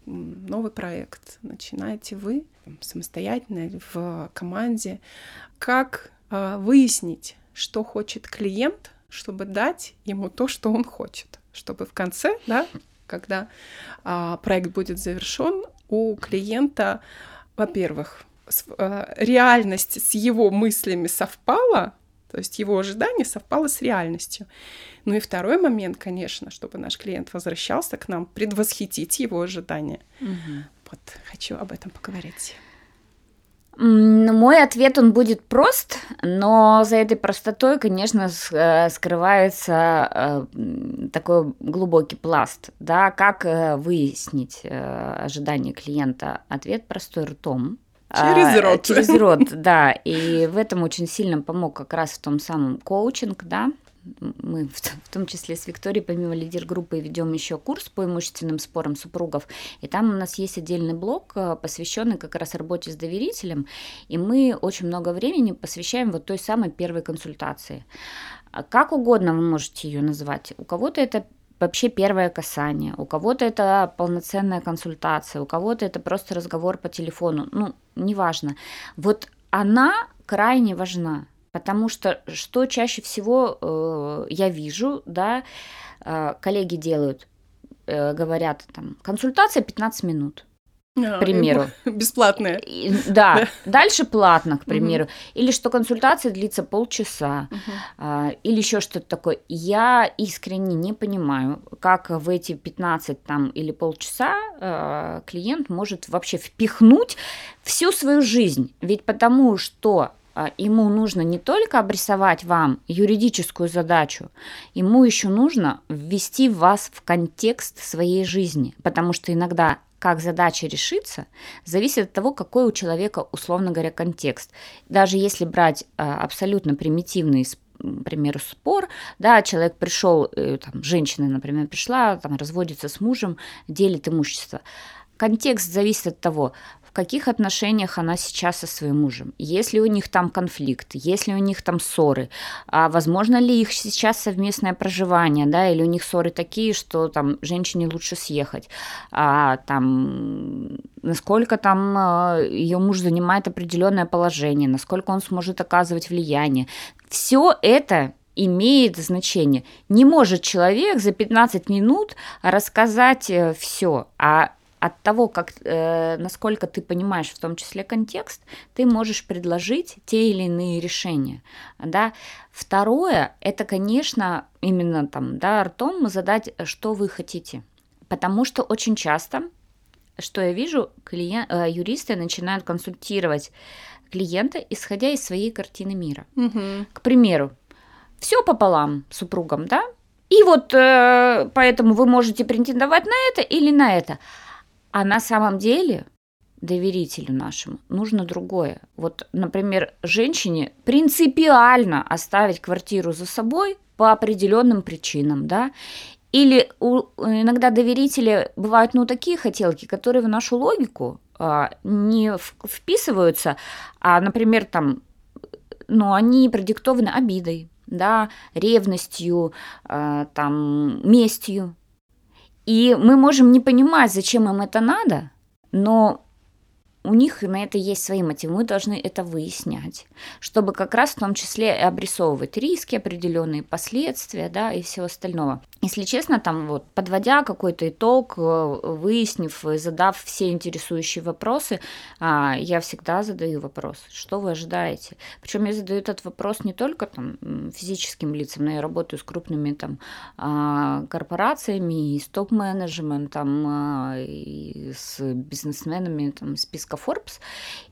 новый проект начинаете вы самостоятельно или в команде. Как э, выяснить, что хочет клиент, чтобы дать ему то, что он хочет, чтобы в конце, да, когда э, проект будет завершен, у клиента, во-первых, э, реальность с его мыслями совпала, то есть его ожидание совпало с реальностью. Ну и второй момент, конечно, чтобы наш клиент возвращался к нам, предвосхитить его ожидания. Угу. Вот хочу об этом поговорить. Мой ответ, он будет прост, но за этой простотой, конечно, э, скрывается э, такой глубокий пласт. Да? Как э, выяснить ожидания клиента? Ответ простой ртом. Через а, рот. Через рот, да. И в этом очень сильно помог как раз в том самом коучинг, да, мы в том числе с Викторией, помимо лидер-группы, ведем еще курс по имущественным спорам супругов. И там у нас есть отдельный блок, э, посвященный как раз работе с доверителем. И мы очень много времени посвящаем вот той самой первой консультации. А как угодно вы можете ее назвать. У кого-то это вообще первое касание, у кого-то это полноценная консультация, у кого-то это просто разговор по телефону, ну, неважно. Вот она крайне важна. Потому что что чаще всего э, я вижу, да, э, коллеги делают, э, говорят там, консультация 15 минут. А, к примеру. Бесплатная. Да. да. Дальше платно, к примеру. Угу. Или что консультация длится полчаса. Угу. А, или еще что-то такое. Я искренне не понимаю, как в эти 15 там, или полчаса а, клиент может вообще впихнуть всю свою жизнь. Ведь потому что а, ему нужно не только обрисовать вам юридическую задачу, ему еще нужно ввести вас в контекст своей жизни, потому что иногда как задача решится, зависит от того, какой у человека, условно говоря, контекст. Даже если брать а, абсолютно примитивный к примеру, спор, да, человек пришел, э, там, женщина, например, пришла, там, разводится с мужем, делит имущество. Контекст зависит от того, каких отношениях она сейчас со своим мужем, есть ли у них там конфликт, есть ли у них там ссоры, а возможно ли их сейчас совместное проживание, да, или у них ссоры такие, что там женщине лучше съехать, а там насколько там а, ее муж занимает определенное положение, насколько он сможет оказывать влияние. Все это имеет значение. Не может человек за 15 минут рассказать э, все, а от того, как, э, насколько ты понимаешь в том числе контекст, ты можешь предложить те или иные решения. Да? Второе, это, конечно, именно там, да, ртом задать, что вы хотите. Потому что очень часто, что я вижу, клиент, э, юристы начинают консультировать клиента, исходя из своей картины мира. Угу. К примеру, все пополам супругам, да? И вот э, поэтому вы можете претендовать на это или на это. А на самом деле доверителю нашему нужно другое. Вот, например, женщине принципиально оставить квартиру за собой по определенным причинам, да, или у, иногда доверители бывают, ну, такие хотелки, которые в нашу логику а, не в, вписываются, а, например, там, ну, они продиктованы обидой, да, ревностью, а, там, местью, и мы можем не понимать, зачем им это надо, но у них на это есть свои мотивы, мы должны это выяснять, чтобы как раз в том числе обрисовывать риски определенные, последствия, да, и все остального. Если честно, там вот, подводя какой-то итог, э, выяснив, задав все интересующие вопросы, а, я всегда задаю вопрос, что вы ожидаете? Причем я задаю этот вопрос не только там физическим лицам, но я работаю с крупными там а, корпорациями и с топ-менеджментом, а, и с бизнесменами там списка списка Forbes,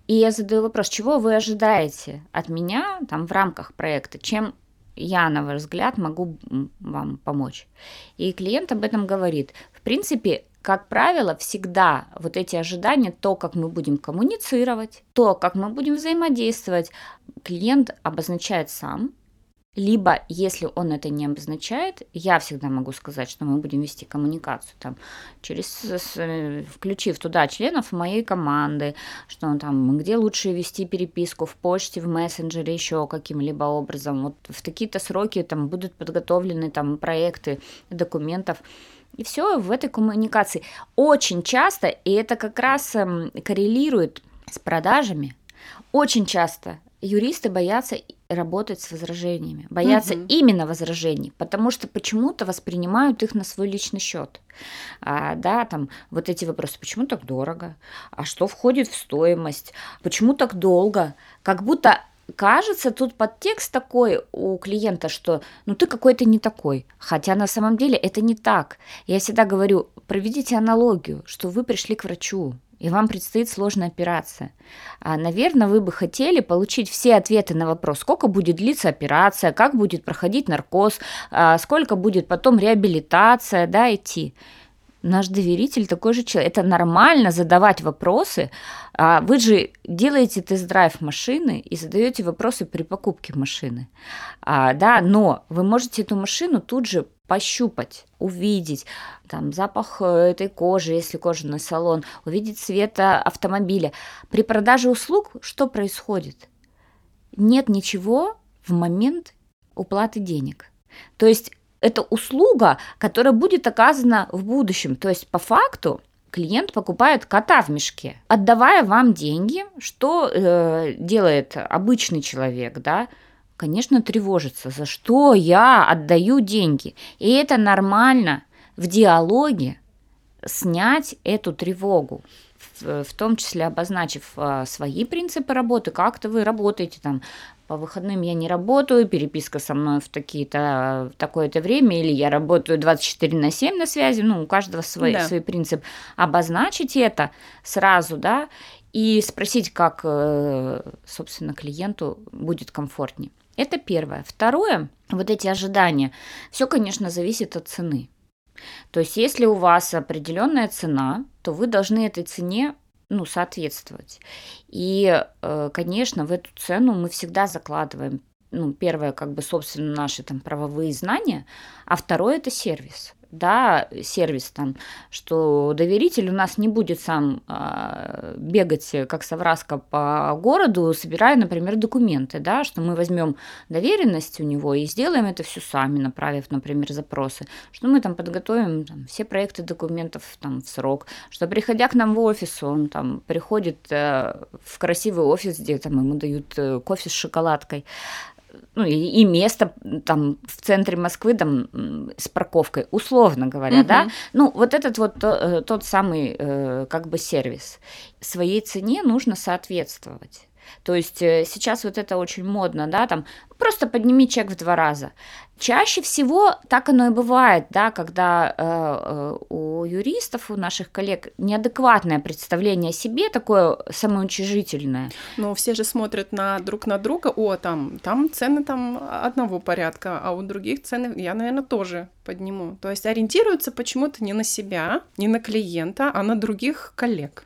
и я задаю вопрос, чего вы ожидаете от меня там в рамках проекта, чем я, на ваш взгляд, могу вам помочь. И клиент об этом говорит. В принципе, как правило, всегда вот эти ожидания, то, как мы будем коммуницировать, то, как мы будем взаимодействовать, клиент обозначает сам, либо, если он это не обозначает, я всегда могу сказать, что мы будем вести коммуникацию там, через, включив туда членов моей команды, что там, где лучше вести переписку, в почте, в мессенджере, еще каким-либо образом. Вот в такие-то сроки там будут подготовлены там проекты документов. И все в этой коммуникации. Очень часто, и это как раз эм, коррелирует с продажами, очень часто юристы боятся работать с возражениями, боятся угу. именно возражений, потому что почему-то воспринимают их на свой личный счет. А, да, там вот эти вопросы, почему так дорого, а что входит в стоимость, почему так долго, как будто кажется, тут подтекст такой у клиента, что ну ты какой-то не такой. Хотя на самом деле это не так. Я всегда говорю, проведите аналогию, что вы пришли к врачу, и вам предстоит сложная операция. А, наверное, вы бы хотели получить все ответы на вопрос, сколько будет длиться операция, как будет проходить наркоз, а, сколько будет потом реабилитация, да, идти. Наш доверитель такой же человек. Это нормально задавать вопросы. А вы же делаете тест-драйв машины и задаете вопросы при покупке машины. А, да, но вы можете эту машину тут же пощупать, увидеть там, запах э, этой кожи, если кожаный салон, увидеть цвет автомобиля. При продаже услуг что происходит? Нет ничего в момент уплаты денег. То есть это услуга, которая будет оказана в будущем. То есть по факту клиент покупает кота в мешке, отдавая вам деньги, что э, делает обычный человек, да, конечно, тревожится, за что я отдаю деньги. И это нормально в диалоге снять эту тревогу в том числе обозначив а, свои принципы работы, как-то вы работаете там по выходным я не работаю, переписка со мной в такие-то в такое-то время, или я работаю 24 на 7 на связи, ну, у каждого свой, да. свой принцип. Обозначить это сразу, да, и спросить, как, э, собственно, клиенту будет комфортнее. Это первое. Второе, вот эти ожидания. Все, конечно, зависит от цены. То есть, если у вас определенная цена, то вы должны этой цене ну, соответствовать. И, э, конечно, в эту цену мы всегда закладываем, ну, первое, как бы, собственно, наши там правовые знания, а второе – это сервис да, сервис там, что доверитель у нас не будет сам э, бегать, как совраска по городу, собирая, например, документы, да, что мы возьмем доверенность у него и сделаем это все сами, направив, например, запросы, что мы там подготовим там, все проекты документов там в срок, что приходя к нам в офис, он там приходит э, в красивый офис, где там ему дают э, кофе с шоколадкой, ну, и, и место там в центре Москвы там с парковкой, условно говоря, угу. да. Ну, вот этот вот то, э, тот самый э, как бы сервис. Своей цене нужно соответствовать. То есть э, сейчас вот это очень модно, да, там просто подними чек в два раза. Чаще всего так оно и бывает, да, когда э, э, у юристов, у наших коллег неадекватное представление о себе, такое самоуничижительное. Но все же смотрят на друг на друга, о, там, там цены там одного порядка, а у других цены я, наверное, тоже подниму. То есть ориентируются почему-то не на себя, не на клиента, а на других коллег.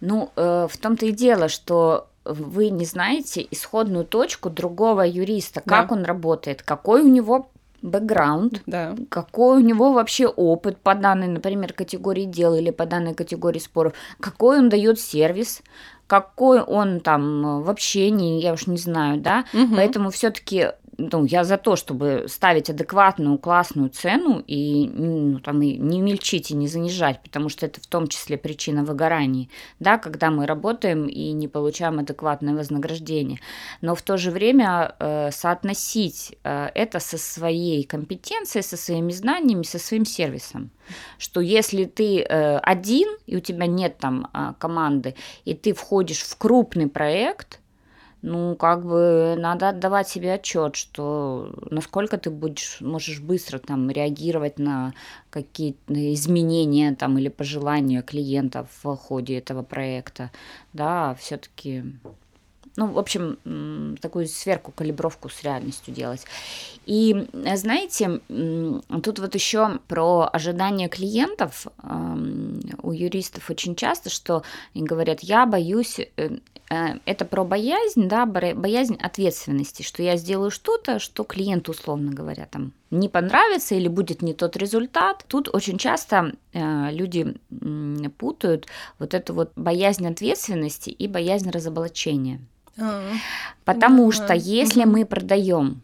Ну, э, в том-то и дело, что вы не знаете исходную точку другого юриста, как да. он работает, какой у него бэкграунд, да. какой у него вообще опыт по данной, например, категории дел или по данной категории споров, какой он дает сервис, какой он там в общении, я уж не знаю, да, угу. поэтому все-таки ну, я за то, чтобы ставить адекватную, классную цену и, ну, там, и не мельчить и не занижать, потому что это в том числе причина выгораний, да, когда мы работаем и не получаем адекватное вознаграждение. Но в то же время э, соотносить э, это со своей компетенцией, со своими знаниями, со своим сервисом. Что если ты э, один, и у тебя нет там э, команды, и ты входишь в крупный проект, ну, как бы надо отдавать себе отчет, что насколько ты будешь, можешь быстро там реагировать на какие-то изменения там или пожелания клиентов в ходе этого проекта, да, все-таки ну, в общем, такую сверку, калибровку с реальностью делать. И знаете, тут вот еще про ожидания клиентов у юристов очень часто, что они говорят, я боюсь, э, э, это про боязнь, да, боязнь ответственности, что я сделаю что-то, что клиенту, условно говоря, там не понравится или будет не тот результат. Тут очень часто э, люди путают вот эту вот боязнь ответственности и боязнь разоблачения. А, Потому что если мы продаем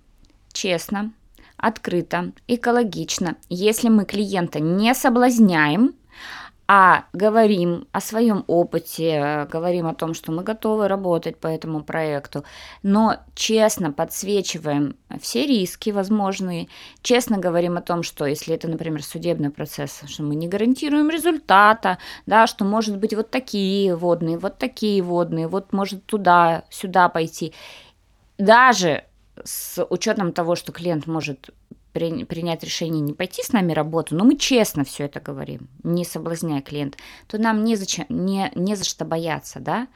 честно, открыто, экологично, если мы клиента не соблазняем, а говорим о своем опыте, говорим о том, что мы готовы работать по этому проекту, но честно подсвечиваем все риски возможные, честно говорим о том, что если это, например, судебный процесс, что мы не гарантируем результата, да, что может быть вот такие водные, вот такие водные, вот может туда, сюда пойти. Даже с учетом того, что клиент может при, принять решение не пойти с нами работу, но мы честно все это говорим, не соблазняя клиента, то нам не, зачем, не, не за что бояться, да.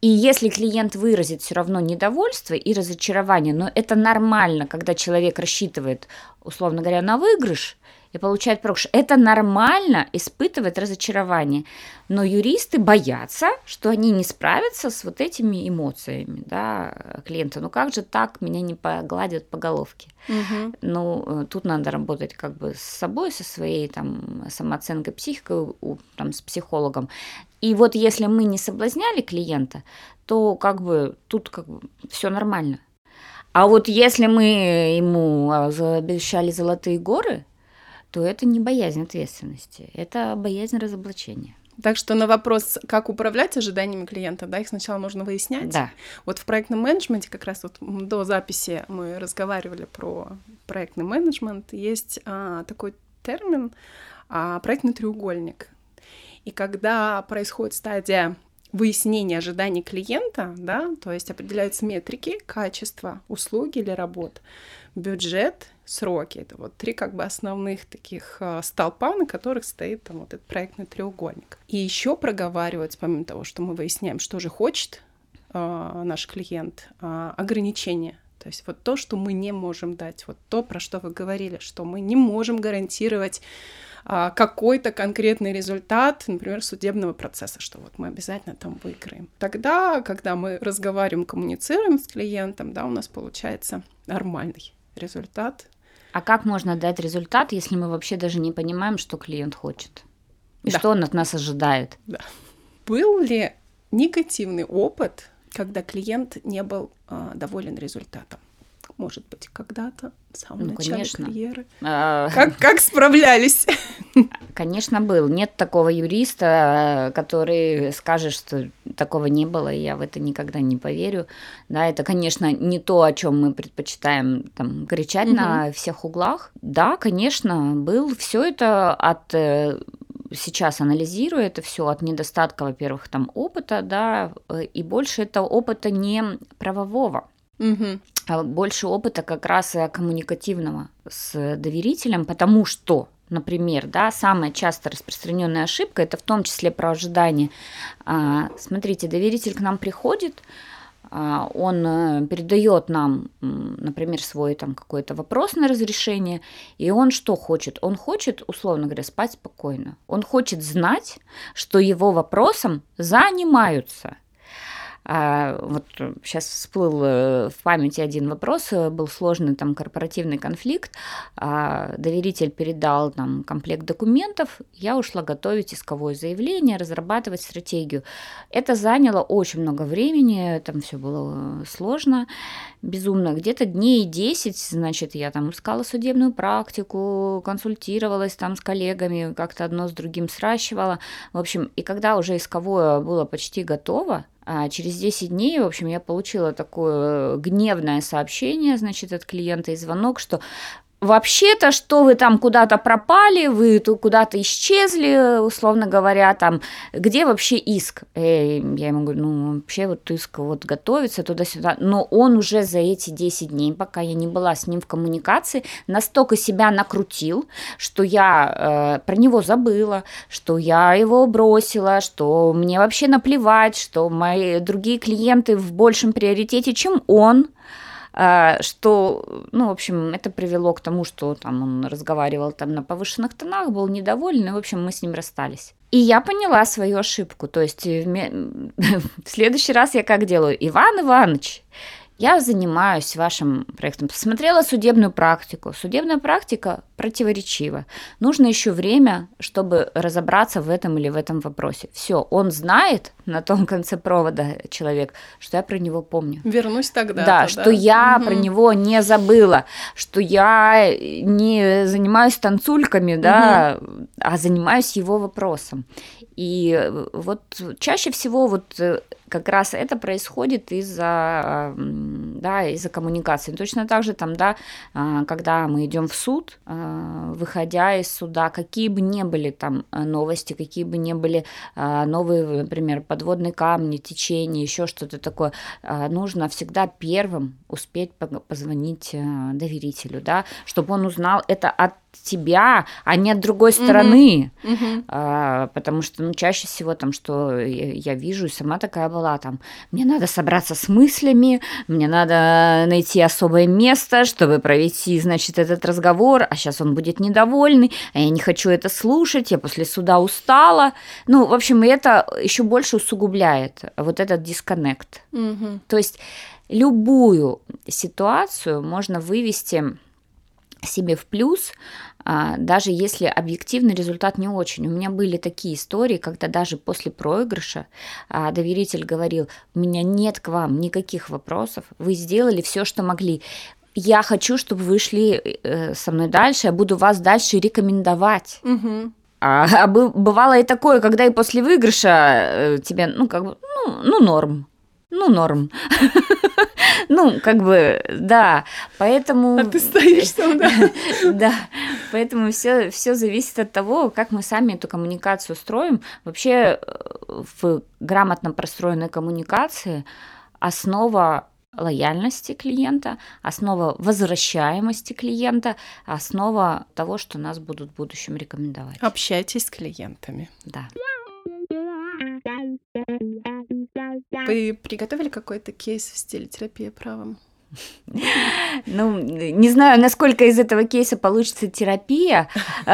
И если клиент выразит все равно недовольство и разочарование, но это нормально, когда человек рассчитывает, условно говоря, на выигрыш, и получают порог. Это нормально испытывать разочарование. Но юристы боятся, что они не справятся с вот этими эмоциями да, клиента. Ну как же так, меня не погладят по головке? Угу. Ну, э, тут надо работать как бы с собой, со своей там самооценкой, психикой, там, с психологом. И вот если мы не соблазняли клиента, то как бы тут как бы все нормально. А вот если мы ему а, обещали золотые горы, то это не боязнь ответственности, это боязнь разоблачения. Так что на вопрос, как управлять ожиданиями клиента, да, их сначала нужно выяснять. Да. Вот в проектном менеджменте, как раз вот до записи мы разговаривали про проектный менеджмент, есть а, такой термин а, проектный треугольник. И когда происходит стадия выяснения ожиданий клиента, да, то есть определяются метрики, качество услуги или работ, бюджет, сроки. Это вот три как бы основных таких а, столпа, на которых стоит там вот этот проектный треугольник. И еще проговаривать, помимо того, что мы выясняем, что же хочет э, наш клиент, э, ограничения. То есть вот то, что мы не можем дать, вот то, про что вы говорили, что мы не можем гарантировать какой-то конкретный результат, например, судебного процесса, что вот мы обязательно там выиграем. Тогда, когда мы разговариваем, коммуницируем с клиентом, да, у нас получается нормальный результат. А как можно дать результат, если мы вообще даже не понимаем, что клиент хочет? И да. что он от нас ожидает? Да. Был ли негативный опыт, когда клиент не был э, доволен результатом? Может быть, когда-то, в самом ну, начале конечно. карьеры. А... Как, как справлялись? Конечно, был. Нет такого юриста, который скажет, что такого не было, и я в это никогда не поверю. Да, это, конечно, не то, о чем мы предпочитаем там кричать угу. на всех углах. Да, конечно, был. Все это от э, сейчас анализирую это все от недостатка, во-первых, там опыта, да, э, и больше это опыта не правового. Угу. А больше опыта как раз коммуникативного с доверителем, потому что например, да, самая часто распространенная ошибка, это в том числе про ожидание. А, смотрите, доверитель к нам приходит, а, он э, передает нам, например, свой там какой-то вопрос на разрешение, и он что хочет? Он хочет, условно говоря, спать спокойно. Он хочет знать, что его вопросом занимаются. А, вот сейчас всплыл э, в памяти один вопрос, э, был сложный там корпоративный конфликт, а, доверитель передал там комплект документов, я ушла готовить исковое заявление, разрабатывать стратегию. Это заняло очень много времени, там все было сложно, безумно. Где-то дней 10, значит, я там искала судебную практику, консультировалась там с коллегами, как-то одно с другим сращивала. В общем, и когда уже исковое было почти готово, через 10 дней, в общем, я получила такое гневное сообщение, значит, от клиента и звонок, что вообще-то, что вы там куда-то пропали, вы куда-то исчезли, условно говоря, там, где вообще иск? Э, я ему говорю, ну, вообще вот иск вот готовится туда-сюда, но он уже за эти 10 дней, пока я не была с ним в коммуникации, настолько себя накрутил, что я э, про него забыла, что я его бросила, что мне вообще наплевать, что мои другие клиенты в большем приоритете, чем он, что, ну, в общем, это привело к тому, что там он разговаривал там на повышенных тонах, был недоволен, и, в общем, мы с ним расстались. И я поняла свою ошибку. То есть в следующий раз я как делаю? Иван Иванович, я занимаюсь вашим проектом. Посмотрела судебную практику. Судебная практика противоречива. Нужно еще время, чтобы разобраться в этом или в этом вопросе. Все, он знает на том конце провода человек, что я про него помню. Вернусь тогда. Да, что я угу. про него не забыла, что я не занимаюсь танцульками, да, угу. а занимаюсь его вопросом. И вот чаще всего вот э, как раз это происходит из-за да, из-за коммуникации. Точно так же там, да, а, когда мы идем в суд, а, выходя из суда, какие бы ни были там новости, какие бы ни были а, новые, например, подводные камни, течения, еще что-то такое, нужно всегда первым успеть позвонить доверителю, да, чтобы он узнал это от тебя, а не от другой стороны. Мгм. А, потому что, ну, чаще всего там, что я вижу, и сама такая была, там, мне надо собраться с мыслями, мне надо найти особое место, чтобы провести, значит, этот разговор, а сейчас он будет недовольный, а я не хочу это слушать, я после суда устала. Ну, в общем, и это еще больше усугубляет вот этот дисконнект. Мгм. То есть любую ситуацию можно вывести себе в плюс, даже если объективный результат не очень. У меня были такие истории, когда даже после проигрыша а, доверитель говорил, у меня нет к вам никаких вопросов, вы сделали все, что могли. Я хочу, чтобы вы шли э, со мной дальше, я буду вас дальше рекомендовать. Мгм. А, а бы- бывало и такое, когда и после выигрыша э, тебе, ну, как бы, ну, ну, норм. Ну, норм. Ну, как бы, да. Поэтому... А ты стоишь там, да? Да, поэтому все, все зависит от того, как мы сами эту коммуникацию строим. Вообще э, в грамотно простроенной коммуникации основа лояльности клиента, основа возвращаемости клиента, основа того, что нас будут в будущем рекомендовать. Общайтесь с клиентами. Да. Вы приготовили какой-то кейс в стиле терапия правом? Ну, не знаю, насколько из этого кейса получится терапия.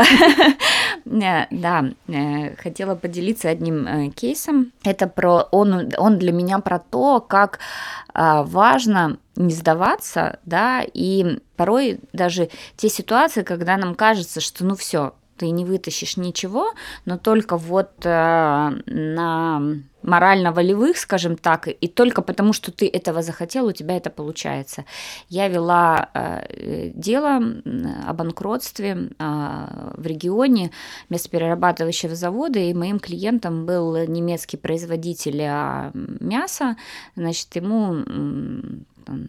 Да, э, хотела поделиться одним э, кейсом. Это про он, он для меня про то, как а, важно не сдаваться, да, и порой даже те ситуации, когда нам кажется, что ну все, ты не вытащишь ничего, но только вот э, на морально-волевых, скажем так, и только потому, что ты этого захотел, у тебя это получается. Я вела э, дело о банкротстве э, в регионе мясоперерабатывающего завода, и моим клиентом был немецкий производитель а, мяса, значит, ему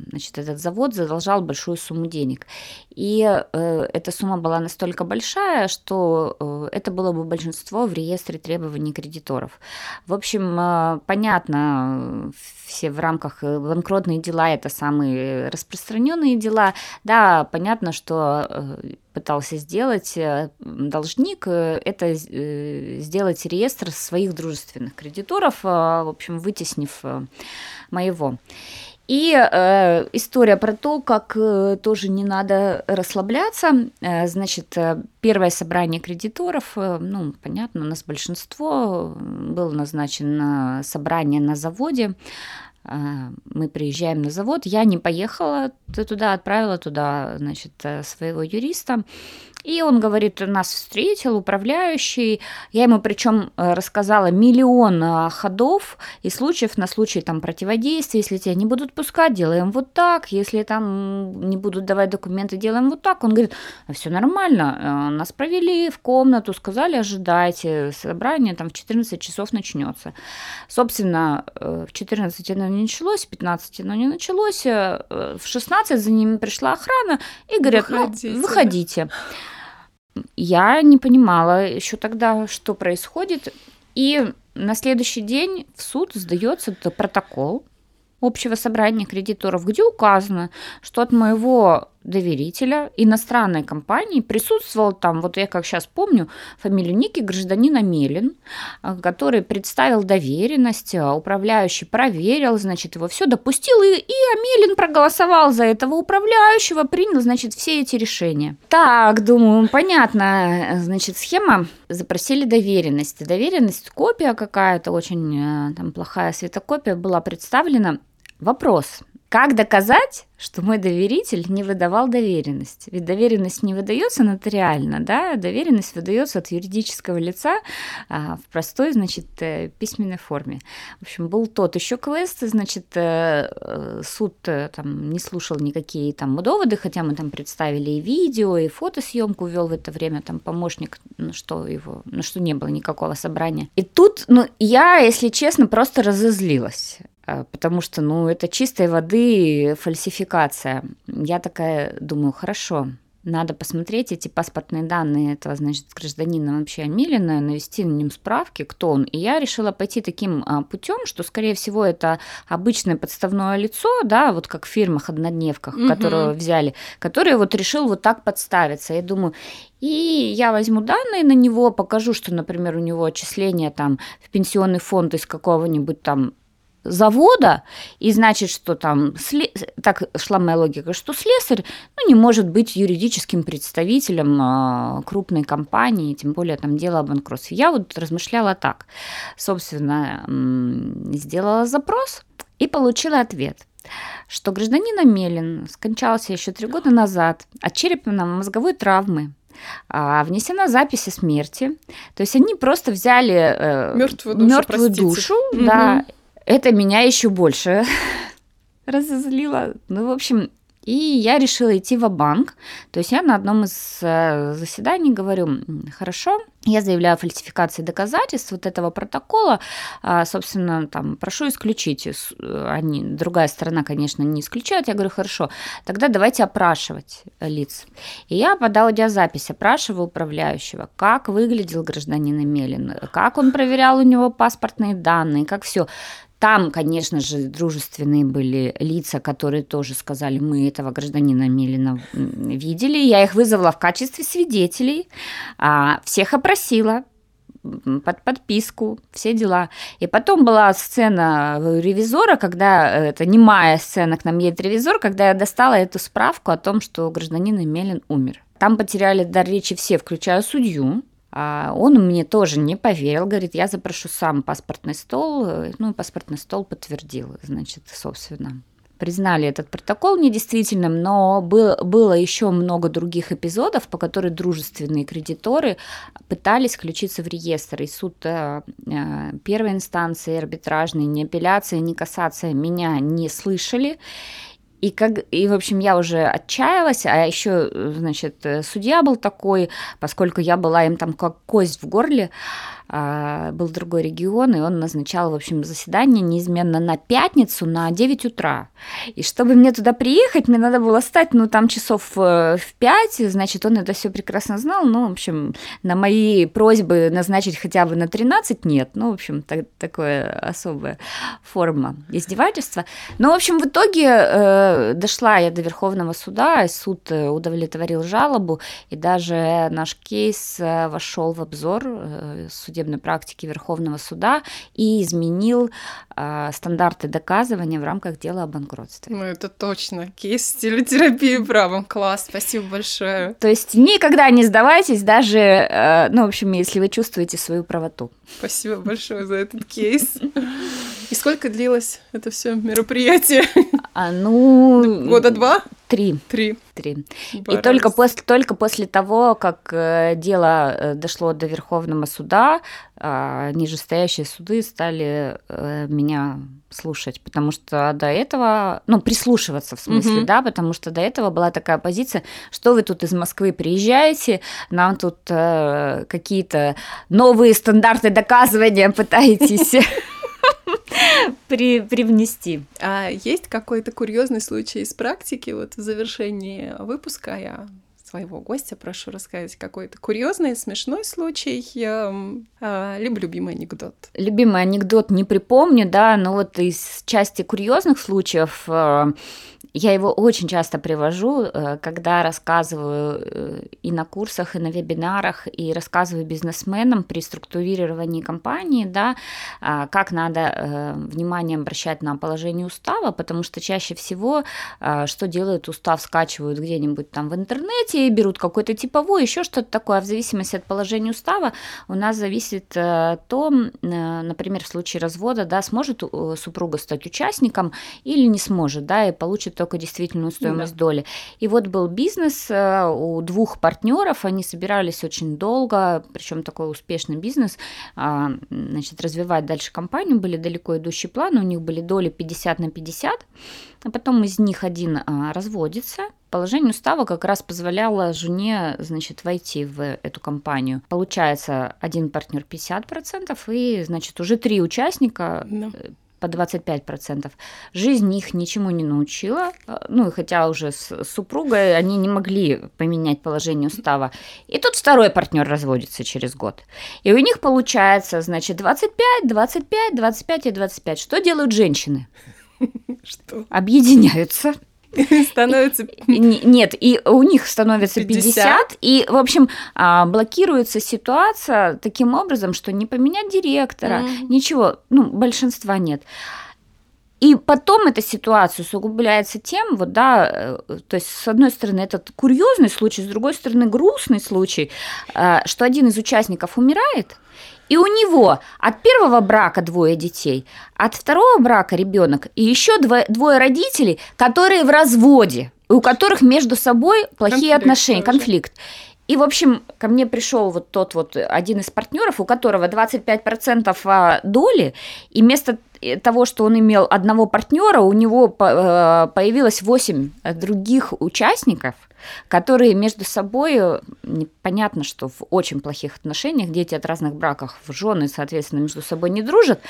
значит, этот завод задолжал большую сумму денег. И э, эта сумма была настолько большая, что э, это было бы большинство в реестре требований кредиторов. В общем, э, понятно, все в рамках банкротные дела это самые распространенные дела. Да, понятно, что пытался сделать должник, это сделать реестр своих дружественных кредиторов, в общем, вытеснив моего. И э, история про то, как э, тоже не надо расслабляться. Э, значит, э, первое собрание кредиторов, э, ну, понятно, у нас большинство, э, было назначено собрание на заводе. Э, Мы приезжаем на завод, я не поехала туда, отправила туда, значит, э, своего юриста. И он говорит, нас встретил управляющий. Я ему причем э, рассказала миллион э, ходов и случаев на случай там противодействия. Если тебя не будут пускать, делаем вот так. Если там не будут давать документы, делаем вот так. Он говорит, все нормально. Э, Нас провели в комнату, сказали, ожидайте. Собрание там в 14 часов начнется. Собственно, в 14 оно не началось, в 15 оно не началось. В 16 за ними пришла охрана и говорят, Выходите, ну, да». выходите. Я не понимала еще тогда, что происходит. И на следующий день в суд сдается протокол общего собрания кредиторов, где указано, что от моего доверителя иностранной компании присутствовал там, вот я как сейчас помню, фамилию Ники гражданин Амелин, а, который представил доверенность, а, управляющий проверил, значит, его все допустил, и, и Амелин проголосовал за этого управляющего, принял, значит, все эти решения. Так, думаю, понятно, значит, схема. Запросили доверенность. Доверенность, копия какая-то, очень э, там плохая светокопия была представлена. Вопрос. Как доказать, что мой доверитель не выдавал доверенность? Ведь доверенность не выдается нотариально, да, доверенность выдается от юридического лица а, в простой, значит, э, письменной форме. В общем, был тот еще квест, значит, э, э, суд там не слушал никакие там доводы, хотя мы там представили и видео, и фотосъемку вел в это время там помощник, ну что его, ну что не было никакого собрания. И тут, ну, я, если честно, просто разозлилась потому что, ну, это чистой воды фальсификация. Я такая думаю, хорошо, надо посмотреть эти паспортные данные этого, значит, гражданина вообще Амилина, навести на нем справки, кто он. И я решила пойти таким а, путем, что, скорее всего, это обычное подставное лицо, да, вот как в фильмах однодневках, угу. которого взяли, который вот решил вот так подставиться. Я думаю, и я возьму данные на него, покажу, что, например, у него отчисление там в пенсионный фонд из какого-нибудь там завода, и значит, что там, так шла моя логика, что слесарь ну, не может быть юридическим представителем э, крупной компании, тем более там дело о банкротстве. Я вот размышляла так. Собственно, сделала запрос и получила ответ что гражданин Амелин скончался еще три года назад от черепно-мозговой травмы, а, внесена запись о смерти. То есть они просто взяли э, мертвую душу, мертвую душу да, это меня еще больше разозлило. Ну, в общем, и я решила идти в банк То есть я на одном из э, заседаний говорю, хорошо, я заявляю о фальсификации доказательств вот этого протокола, а, собственно, там, прошу исключить. Они, другая сторона, конечно, не исключает. Я говорю, хорошо, тогда давайте опрашивать лиц. И я под аудиозапись опрашиваю управляющего, как выглядел гражданин Эмелин, как он проверял у него паспортные данные, как все. Там, конечно же, дружественные были лица, которые тоже сказали, мы этого гражданина Милина видели. Я их вызвала в качестве свидетелей, а, всех опросила, под подписку, все дела. И потом была сцена ревизора, когда, это немая сцена, к нам едет ревизор, когда я достала эту справку о том, что гражданин Емелин умер. Там потеряли дар речи все, включая судью, он мне тоже не поверил, говорит, я запрошу сам паспортный стол. Ну, паспортный стол подтвердил, значит, собственно. Признали этот протокол недействительным, но был, было еще много других эпизодов, по которым дружественные кредиторы пытались включиться в реестр. И суд э, э первой инстанции, арбитражный, ни апелляция, ни кассация меня не слышали. И, как, и, в общем, я уже отчаялась, а еще, значит, судья был такой, поскольку я была им там как кость в горле, был другой регион, и он назначал, в общем, заседание неизменно на пятницу на 9 утра. И чтобы мне туда приехать, мне надо было стать, ну, там часов э, в 5, значит, он это все прекрасно знал, ну, в общем, на мои просьбы назначить хотя бы на 13 нет, ну, в общем, так, такое особая форма издевательства. Но, в общем, в итоге э, дошла я до Верховного суда, и суд э, удовлетворил жалобу, и даже наш кейс э, вошел в обзор э, судебного судебной практики Верховного суда и изменил э, стандарты доказывания в рамках дела о банкротстве. Ну, это точно. Кейс стилетерапии правом. Класс, спасибо большое. То есть никогда не сдавайтесь, даже, э, ну, в общем, если вы чувствуете свою правоту. Спасибо большое за этот кейс. И сколько длилось это все мероприятие? А, ну... Года два? Три. Три. Три. И только после, только после того, как э, дело э, дошло до Верховного суда, э, нижестоящие суды стали э, меня слушать, потому что до этого, ну, прислушиваться в смысле, угу. да, потому что до этого была такая позиция, что вы тут из Москвы приезжаете, нам тут э, какие-то новые стандарты доказывания пытаетесь при, привнести. А есть какой-то курьезный случай из практики? Вот в завершении выпуска я своего гостя прошу рассказать какой-то курьезный, смешной случай, э, либо любимый анекдот. Любимый анекдот не припомню, да, но вот из части курьезных случаев э, я его очень часто привожу, э, когда рассказываю э, и на курсах, и на вебинарах, и рассказываю бизнесменам при структурировании компании, да, а, как надо э, внимание обращать на положение устава, потому что чаще всего что делают устав, скачивают где-нибудь там в интернете, берут какой-то типовой, еще что-то такое, а в зависимости от положения устава у нас зависит то, например, в случае развода, да, сможет супруга стать участником или не сможет, да, и получит только действительную стоимость да. доли. И вот был бизнес э, у двух партнеров, они собирались очень долго, причем такой успешный бизнес, а, значит, развивать дальше компанию, были далеко идущие планы, у них были доли 50 на 50, а потом из них один а, разводится, Положение устава как раз позволяло жене, значит, войти в эту компанию. Получается, один партнер 50%, и, значит, уже три участника, да. По 25%. Жизнь их ничему не научила, ну, и хотя уже с супругой они не могли поменять положение устава. И тут второй партнер разводится через год. И у них получается, значит, 25, 25, 25 и 25. Что делают женщины? Что? Объединяются Становится... Нет, и у них становится 50, 50 и, в общем, а, блокируется ситуация таким образом, что не поменять директора, mm. ничего, ну, большинства нет. И потом эта ситуация усугубляется тем, вот, да, э, то есть, с одной стороны, этот курьезный случай, с другой стороны, грустный случай, э, что один из участников умирает, и у него от первого брака двое детей, от второго брака ребенок и еще двое, двое родителей, которые в разводе, у которых между собой плохие конфликт отношения, тоже. конфликт. И, в общем, ко мне пришел вот тот вот один из партнеров, у которого 25% а, доли, и вместо того, что он имел одного партнера, у него э, появилось 8 других участников – которые между собой, э, понятно, что в очень плохих отношениях, дети от разных браков, жены, соответственно, между собой не дружат.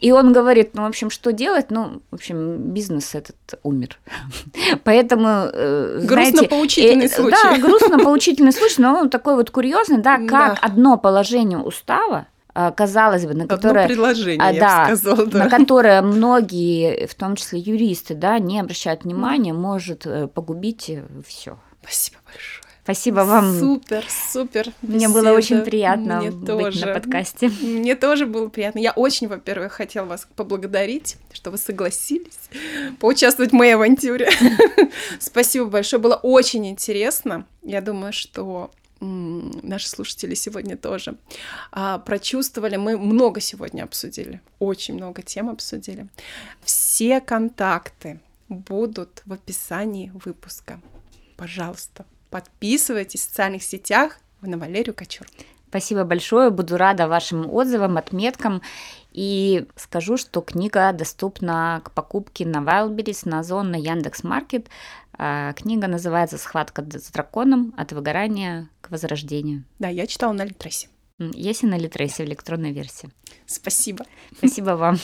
И он говорит, ну, в общем, что делать? Ну, в общем, бизнес этот умер. Поэтому, э, Грустно-поучительный э, случай. Да, грустно-поучительный случай, но он такой вот курьезный, да, как одно положение устава казалось бы, на которое, предложение, а, да, сказала, да. на которое многие, в том числе юристы, да, не обращают внимания, может э, погубить э, все. Спасибо большое. Спасибо вам. Супер, супер. Мне беседа. было очень приятно Мне быть тоже. на подкасте. Мне тоже было приятно. Я очень, во-первых, хотела вас поблагодарить, что вы согласились поучаствовать в моей авантюре. Спасибо большое, было очень интересно. Я думаю, что наши слушатели сегодня тоже а, прочувствовали. Мы много сегодня обсудили, очень много тем обсудили. Все контакты будут в описании выпуска. Пожалуйста, подписывайтесь в социальных сетях на Валерию Кочур. Спасибо большое, буду рада вашим отзывам, отметкам. И скажу, что книга доступна к покупке на Wildberries, на Озон, на Яндекс.Маркет. А, книга называется «Схватка с драконом. От выгорания к возрождению». Да, я читала на Литресе. Есть и на Литресе в электронной версии. Спасибо. Спасибо вам.